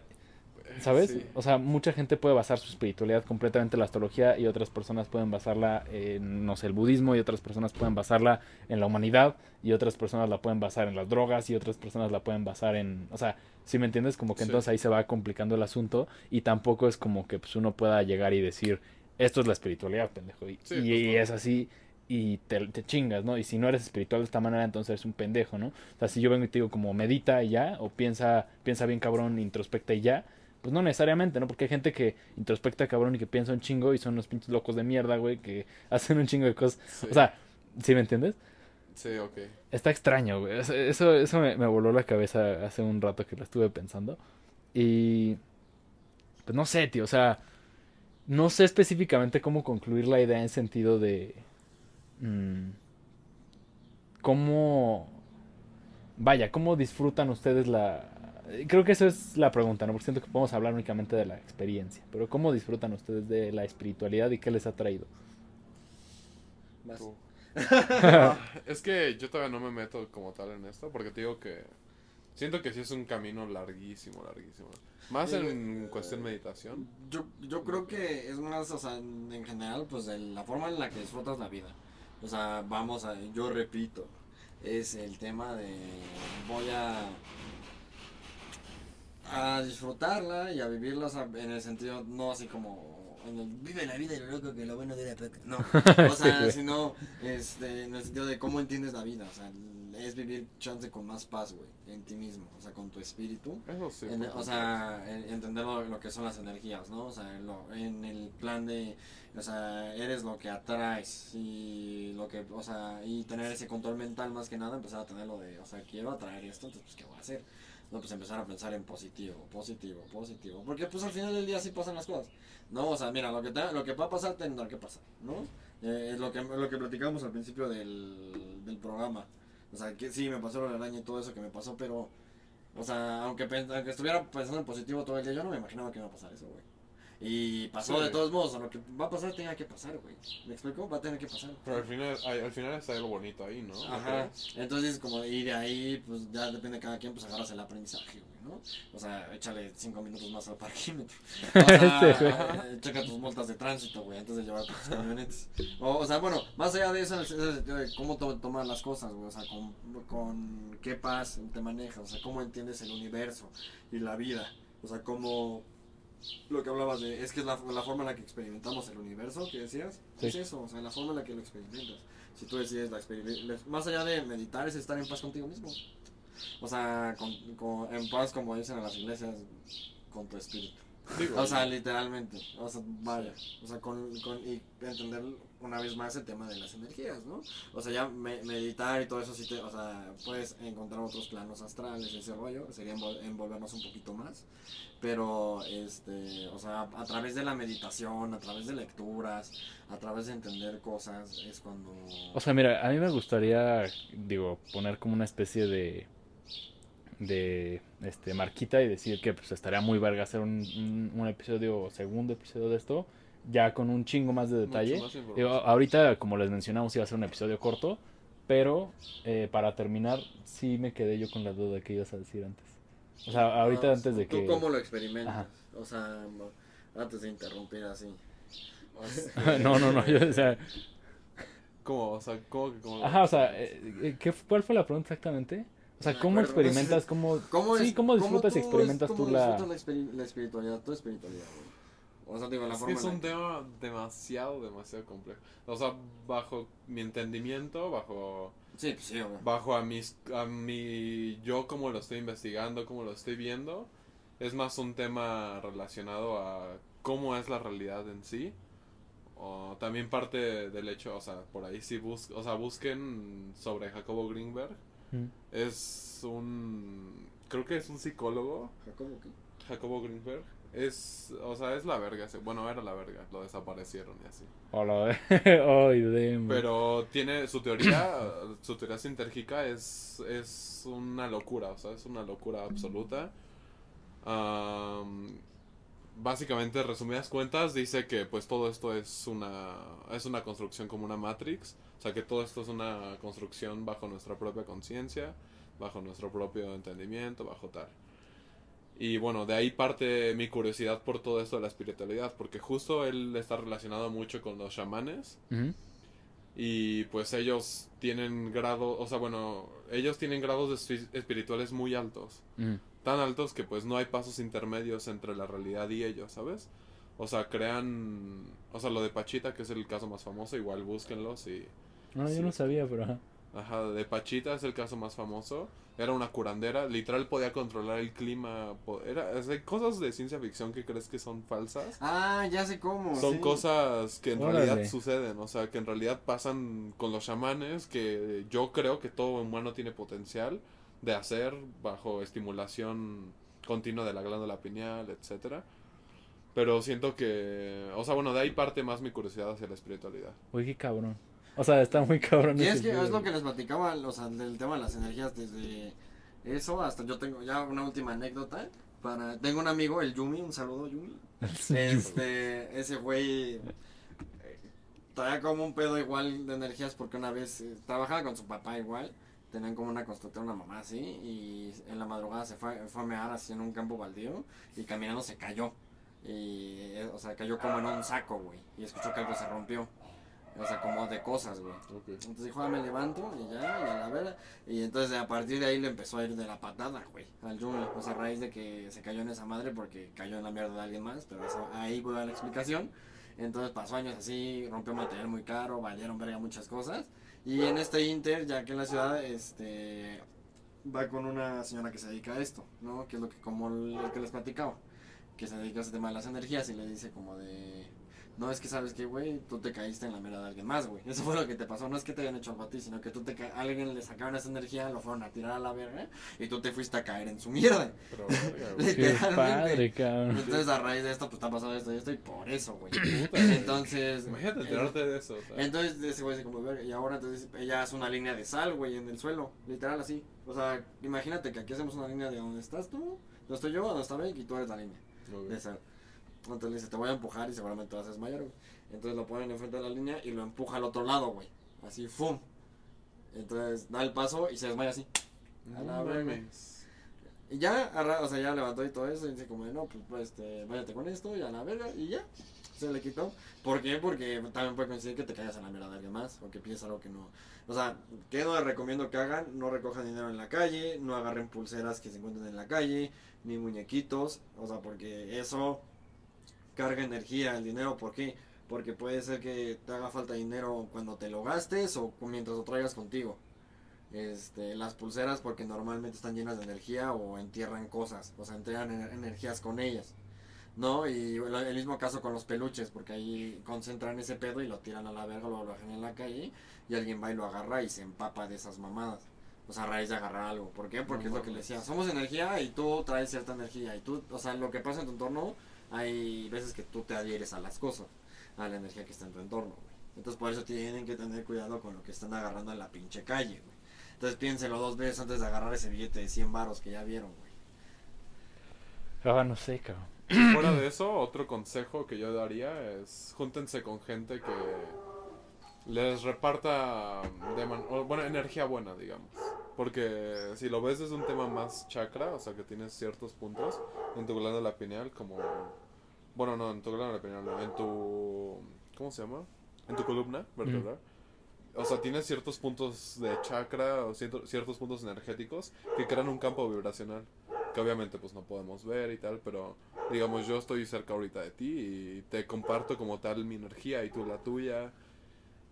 S2: ¿sabes?
S3: Sí.
S2: O sea, mucha gente puede basar su espiritualidad completamente en la astrología y otras personas pueden basarla en, no sé, el budismo y otras personas pueden basarla en la humanidad y otras personas la pueden basar en las drogas y otras personas la pueden basar en... O sea, si me entiendes? Como que
S3: Sí.
S2: entonces ahí se va complicando el asunto y tampoco es como que pues, uno pueda llegar y decir, esto es la espiritualidad, pendejo. Y,
S3: Sí,
S2: y-
S3: pues,
S2: y
S3: no.
S2: es así y te, te chingas, ¿no? Y si no eres espiritual de esta manera, entonces eres un pendejo, ¿no? O sea, si yo vengo y te digo como medita y ya, o piensa, piensa bien cabrón, introspecta y ya, pues no necesariamente, ¿no? Porque hay gente que introspecta cabrón y que piensa un chingo y son unos pinches locos de mierda, güey, que hacen un chingo de cosas.
S3: Sí.
S2: O sea, ¿sí me entiendes?
S3: Sí, ok.
S2: Está extraño, güey. Eso, eso, me voló la cabeza hace un rato que lo estuve pensando. Y... Pues no sé, tío, o sea... No sé específicamente cómo concluir la idea en sentido de... mm, ¿Cómo... Vaya, ¿cómo disfrutan ustedes la... Creo que esa es la pregunta, ¿no? Porque siento que podemos hablar únicamente de la experiencia. Pero ¿cómo disfrutan ustedes de la espiritualidad y qué les ha traído?
S3: Tú. Es que yo todavía no me meto como tal en esto, porque te digo que siento que sí es un camino larguísimo, larguísimo. Más en cuestión meditación.
S1: Yo, yo creo que es más, o sea, en en general, pues de la forma en la que disfrutas la vida. O sea, vamos a, yo repito, es el tema de voy a a disfrutarla y a vivirla, o sea, en el sentido, no así como en el, vive la vida y lo loco que lo bueno de la poco. No, o sea, sino este, en el sentido de cómo entiendes la vida, o sea, es vivir chance con más paz, güey, en ti mismo, o sea, con tu espíritu.
S3: Eso sí.
S1: En- o sea, en- entender lo, lo que son las energías, ¿no? O sea, en, lo- en el plan de, o sea, eres lo que atraes y lo que, o sea, y tener ese control mental más que nada, empezar a tener lo de, o sea, quiero atraer esto, entonces, pues, ¿qué voy a hacer? No, pues empezar a pensar en positivo, positivo, positivo, porque pues al final del día sí pasan las cosas, ¿no? O sea, mira, lo que, te- lo que va a pasar tendrá que pasar, ¿no? Eh, es lo que, lo que platicamos al principio del, del programa, o sea, que sí, me pasó el araña y todo eso que me pasó, pero... O sea, aunque, aunque estuviera pensando en positivo todo el día, yo no me imaginaba que iba a pasar eso, güey. Y pasó
S3: Sí.
S1: de todos modos, o lo que va a pasar tenga que pasar, güey. ¿Me explico? Va a tener que pasar.
S3: Pero al final, al final está lo bonito ahí, ¿no?
S1: Ajá. Entonces, como, y de ahí, pues ya depende de cada quien, pues agarras el aprendizaje, güey, ¿no? O sea, échale cinco minutos más al parquímetro. O sea,
S2: Sí, güey.
S1: eh, checa tus multas de tránsito, güey, antes de llevar tus camionetas. O, o sea, bueno, más allá de eso, en el sentido de cómo to- tomas las cosas, güey, o sea, con, con qué paz te manejas, o sea, cómo entiendes el universo y la vida. O sea, cómo lo que hablabas de, es que es la, la forma en la que experimentamos el universo, que decías,
S2: Sí.
S1: es eso, o sea, la forma en la que lo experimentas. Si tú decides la experiencia, más allá de meditar, es estar en paz contigo mismo. O sea, con, con- en paz, como dicen en las iglesias, con tu espíritu.
S3: Digo,
S1: O sea, literalmente. O sea, vaya. O sea, con, con y entender una vez más el tema de las energías, ¿no? O sea, ya me- meditar y todo eso sí te, o sea, puedes encontrar otros planos astrales, ese rollo, sería envol- envolvernos un poquito más. Pero, este, o sea, a través de la meditación, a través de lecturas, a través de entender cosas, es cuando...
S2: O sea, mira, a mí me gustaría, digo, poner como una especie de de este marquita y decir que pues estaría muy verga hacer un, un, un episodio, segundo episodio de esto, ya con un chingo más de detalle.
S3: más
S2: ahorita, como les mencionamos, iba a ser un episodio corto, pero eh, para terminar, sí me quedé yo con la duda que ibas a decir antes. O sea, ahorita
S1: Ah,
S2: antes de
S1: ¿Tú
S2: que...
S1: cómo lo experimentas?
S2: Ajá.
S1: O sea, antes de interrumpir así. Sea,
S2: no, no, no, yo, o sea,
S3: ¿Cómo? O sea, ¿cómo que cómo?
S2: ajá, o sea, eh, eh, ¿qué, ¿cuál fue la pregunta exactamente? O sea, ¿cómo
S1: acuerdo.
S2: experimentas, cómo,
S1: ¿Cómo
S2: sí,
S1: es-
S2: cómo disfrutas y
S1: tú-
S2: experimentas
S1: cómo
S2: tú la...
S1: disfrutas la, la espiritualidad, tu espiritualidad, güey? O sea, digo, la
S3: Es que
S1: forma
S3: es
S1: en la
S3: un
S1: que-
S3: tema demasiado, demasiado complejo. O sea, bajo mi entendimiento, bajo
S1: Sí, pues sí, güey.
S3: bajo a mis a mi yo como lo estoy investigando, como lo estoy viendo, es más un tema relacionado a cómo es la realidad en sí. O también parte del hecho, o sea, por ahí sí bus, o sea, busquen sobre Jacobo Greenberg.
S2: Mm.
S3: Es un creo que es un psicólogo,
S1: Jacobo, ¿qué?
S3: Jacobo Greenberg. Es, o sea, es la verga, bueno, era la verga, lo desaparecieron y así.
S2: Hola, ay, damn.
S3: Pero tiene su teoría, su teoría sintérgica es, es una locura, o sea, es una locura absoluta. Am, básicamente, resumidas cuentas, dice que pues todo esto es una, es una construcción como una Matrix, o sea que todo esto es una construcción bajo nuestra propia conciencia, bajo nuestro propio entendimiento, bajo tal. Y bueno, de ahí parte mi curiosidad por todo esto de la espiritualidad, porque justo él está relacionado mucho con los chamanes.
S2: Ujú.
S3: Y pues ellos tienen grado, o sea, bueno, ellos tienen grados espi- espirituales muy altos. Tan altos que pues no hay pasos intermedios entre la realidad y ellos, ¿sabes? O sea, crean, o sea, lo de Pachita, que es el caso más famoso, igual búsquenlos y...
S2: No, yo
S3: Sí.
S2: no sabía, pero... ajá.
S3: Ajá, de Pachita es el caso más famoso. Era una curandera, literal podía controlar el clima. po- Era, sea, cosas de ciencia ficción que crees que son falsas.
S1: Ah, ya sé cómo.
S3: Son
S1: sí.
S3: cosas que en
S2: Órale.
S3: realidad suceden, o sea, que en realidad pasan con los chamanes, que yo creo que todo humano tiene potencial de hacer bajo estimulación continua de la glándula pineal, etcétera. Pero siento que, o sea, bueno, de ahí parte más mi curiosidad hacia la espiritualidad.
S2: Uy, qué cabrón. O sea, está muy cabrón.
S1: Y es que es lo que les platicaba, o sea, del tema de las energías, desde eso hasta yo tengo ya una última anécdota. Para, tengo un amigo, el Yumi, un saludo Yumi. Este, ese güey eh, traía como un pedo igual de energías porque una vez eh, trabajaba con su papá igual. Tenían como una constructora, una mamá así, y en la madrugada se fue, fue a mear así en un campo baldío y caminando se cayó. Y, eh, o sea, cayó como en un saco, güey. Y escuchó que algo se rompió. O sea, como de cosas, güey. Entonces dijo, ah, me levanto y ya, y a la vera. Y entonces a partir de ahí le empezó a ir de la patada, güey, al. O sea, a raíz de que se cayó en esa madre porque cayó en la mierda de alguien más. Pero eso, ahí voy a la explicación. Entonces pasó años así, rompió material muy caro, valieron verga muchas cosas. Y en este Inter, ya que en la ciudad, este va con una señora que se dedica a esto, ¿no? Que es lo que como lo que les platicaba, que se dedica a ese tema de las energías y le dice como de no es que sabes que, güey, tú te caíste en la mera de alguien más, güey. Eso fue lo que te pasó. No es que te hayan hecho algo a ti, sino que tú te ca alguien le sacaron esa energía, lo fueron a tirar a la verga y tú te fuiste a caer en su mierda.
S3: Pero, verga, güey.
S2: Qué
S1: literalmente.
S2: padre, cabrón.
S1: Entonces a raíz de esto, pues te ha pasado esto y esto y por eso, güey. Entonces.
S3: Imagínate
S1: eh,
S3: enterarte de eso. o sea.
S1: entonces ese güey dice como, verga, y ahora entonces ella hace una línea de sal, güey, en el suelo, literal así. O sea, imagínate que aquí hacemos una línea de donde estás tú, donde estoy yo, donde está Beck y tú eres la línea de sal. Entonces le dice, te voy a empujar y seguramente te vas a desmayar, güey. Entonces lo ponen enfrente de la línea y lo empuja al otro lado, güey. Así, ¡fum! Entonces da el paso y se desmaya así. A la. Y ya, o sea, ya levantó y todo eso y dice como, de, no, pues, pues, este, váyate con esto y a la verga y ya. Se le quitó. ¿Por qué? Porque también puede coincidir que te caigas a la mierda de alguien más o que pides algo que no. O sea, ¿qué no les recomiendo que hagan? No recojan dinero en la calle, no agarren pulseras que se encuentren en la calle, ni muñequitos. O sea, porque eso carga energía, el dinero. ¿Por qué? Porque puede ser que te haga falta dinero cuando te lo gastes o mientras lo traigas contigo. Este, las pulseras porque normalmente están llenas de energía o entierran cosas, o sea, entregan ener- energías con ellas. ¿no? Y el mismo caso con los peluches, porque ahí concentran ese pedo y lo tiran a la verga, lo dejan en la calle y alguien va y lo agarra y se empapa de esas mamadas. O sea, a raíz de agarrar algo. ¿Por qué? Porque
S3: No
S1: es lo que le decía. Somos energía y tú traes cierta energía. Y tú, o sea, lo que pasa en tu entorno, hay veces que tú te adhieres a las cosas, a la energía que está en tu entorno, güey. Entonces, por eso tienen que tener cuidado con lo que están agarrando en la pinche calle, güey. Entonces, piénselo dos veces antes de agarrar ese billete de 100 varos que ya vieron, güey.
S2: Ah, no sé, cabrón.
S3: Fuera de eso, otro consejo que yo daría es júntense con gente que les reparta de man- o, bueno, energía buena, digamos. Porque si lo ves desde un tema más chakra, o sea que tienes ciertos puntos en tu glándula pineal, como... Bueno, no, en tu glándula pineal, no, en tu... ¿Cómo se llama? En tu columna vertebral. O sea, tienes ciertos puntos de chakra o cierto- ciertos puntos energéticos que crean un campo vibracional. Que obviamente pues no podemos ver y tal, pero digamos yo estoy cerca ahorita de ti y te comparto como tal mi energía y tú la tuya.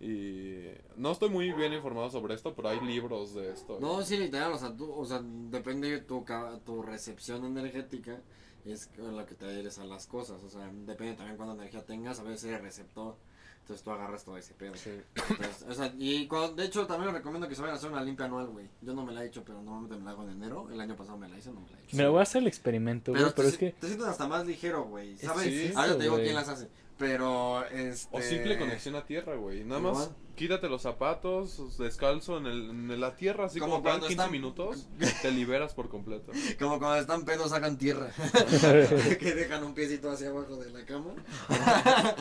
S3: Y no estoy muy bien informado sobre esto, pero hay libros de esto.
S1: No, sí, literal, o sea, tú, o sea, depende de tu, ca- tu recepción energética, es con la que te adhieres a las cosas, o sea, depende también cuánta energía tengas, a veces eres receptor, entonces tú agarras todo ese pedo.
S3: Sí.
S1: Entonces, o sea, y cuando- de hecho también les recomiendo que se vayan a hacer una limpia anual, güey. Yo no me la he hecho, pero normalmente me la hago en enero, el año pasado me la hice, no me la he hecho.
S2: Me voy a hacer el experimento, güey,
S1: pero,
S2: pero
S1: te,
S2: es que...
S1: te sientes hasta más ligero, güey,
S2: Es-
S1: ¿sabes?
S3: sí,
S1: Ahora te digo quién las hace, pero este...
S3: O simple conexión a tierra, güey. Nada más quítate los zapatos, descalzo en, el, en la tierra, así
S1: Como
S3: como, cada
S1: cuando
S3: 15
S1: están-
S3: minutos, te liberas por completo.
S1: Como cuando están pedos sacan tierra. que dejan un piecito hacia abajo de la cama.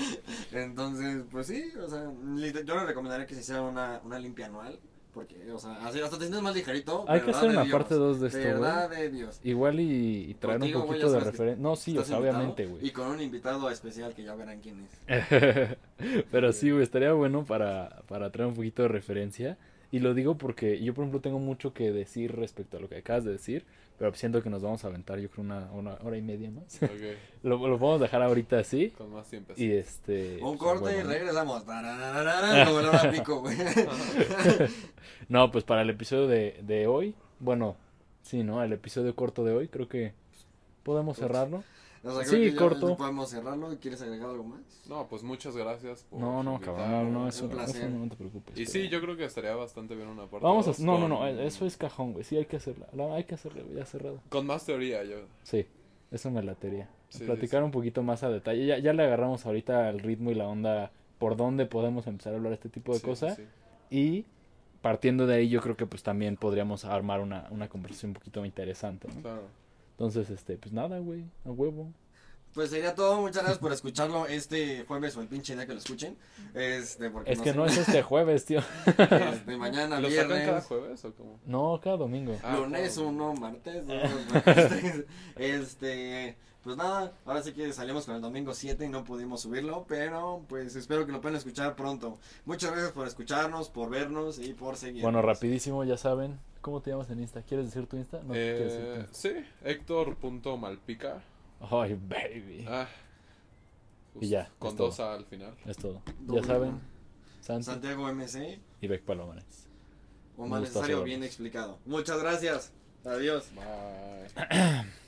S1: Entonces, pues sí, o sea, yo les recomendaría que se hiciera una, una limpia anual. Porque, o sea, así hasta te sientes más ligerito.
S2: Hay que hacer una parte 2 de esto,
S1: Verdad de Dios.
S2: Igual y, y traer
S1: Contigo,
S2: un poquito de referencia. No, sí, o sea, obviamente, güey.
S1: Y con un invitado especial que ya verán quién es.
S2: Pero sí, güey, estaría bueno para, para traer un poquito de referencia. Y lo digo porque yo, por ejemplo, tengo mucho que decir respecto a lo que acabas de decir. Pero siento que nos vamos a aventar, yo creo, una, una hora y media más.
S3: Ok,
S2: lo, lo podemos dejar ahorita así.
S3: con más tiempo.
S2: Y este.
S1: Un
S2: pues,
S1: corte y regresamos. Pico, güey.
S2: No, pues para el episodio de, de hoy, bueno, sí, ¿no? El episodio corto de hoy, creo que podemos cerrarlo.
S1: O sea, creo
S2: Sí,
S1: que ya
S2: corto.
S1: podemos cerrarlo. ¿Quieres agregar algo más?
S3: No, pues muchas gracias por
S2: No, no, cabrón, no, no, eso,
S1: un placer.
S2: eso no te preocupes.
S3: Y
S2: pero-
S3: sí, yo creo que estaría bastante bien una parte
S2: Vamos a... No, no, no,
S3: con-
S2: eso es cajón, güey. Sí, hay que hacerla. No, hay que hacerla, güey, ya cerrado.
S3: Con más teoría, yo.
S2: Sí, eso me latería.
S3: Sí,
S2: Platicar
S3: sí, sí.
S2: un poquito más a detalle. Ya, ya le agarramos ahorita el ritmo y la onda por dónde podemos empezar a hablar este tipo de
S3: Sí,
S2: cosas.
S3: sí.
S2: Y partiendo de ahí yo creo que pues también podríamos armar una, una conversación un poquito interesante, ¿no?
S3: Claro.
S2: Entonces, este, pues nada, güey, a huevo.
S1: Pues sería todo, muchas gracias por escucharlo este jueves o el pinche día que lo escuchen. Este, porque
S2: Es que
S1: sé.
S2: no es este jueves, tío.
S1: Este, mañana,
S3: ¿Lo sacan cada
S1: viernes,
S3: jueves o cómo?
S2: No, cada domingo.
S3: Ah,
S1: lunes uno, martes dos, martes, Este, pues nada, ahora sí que salimos con el domingo 7 y no pudimos subirlo, pero pues espero que lo puedan escuchar pronto. Muchas gracias por escucharnos, por vernos y por seguir.
S2: Bueno, rapidísimo, ya saben. ¿Cómo te llamas en Insta? ¿Quieres decir tu Insta? No, ¿quieres decir tu
S3: Eh,
S2: Insta?
S3: sí, Héctor.malpica.
S2: Ay, baby.
S3: Ah.
S2: Y ya,
S3: Con dos. A al final.
S2: Es todo.
S1: Doble
S2: ya saben. Santi
S1: Santiago MC,
S2: y Beck Palomares.
S1: o
S2: Un
S1: más necesario, bien explicado. Muchas gracias. Adiós.
S3: Bye.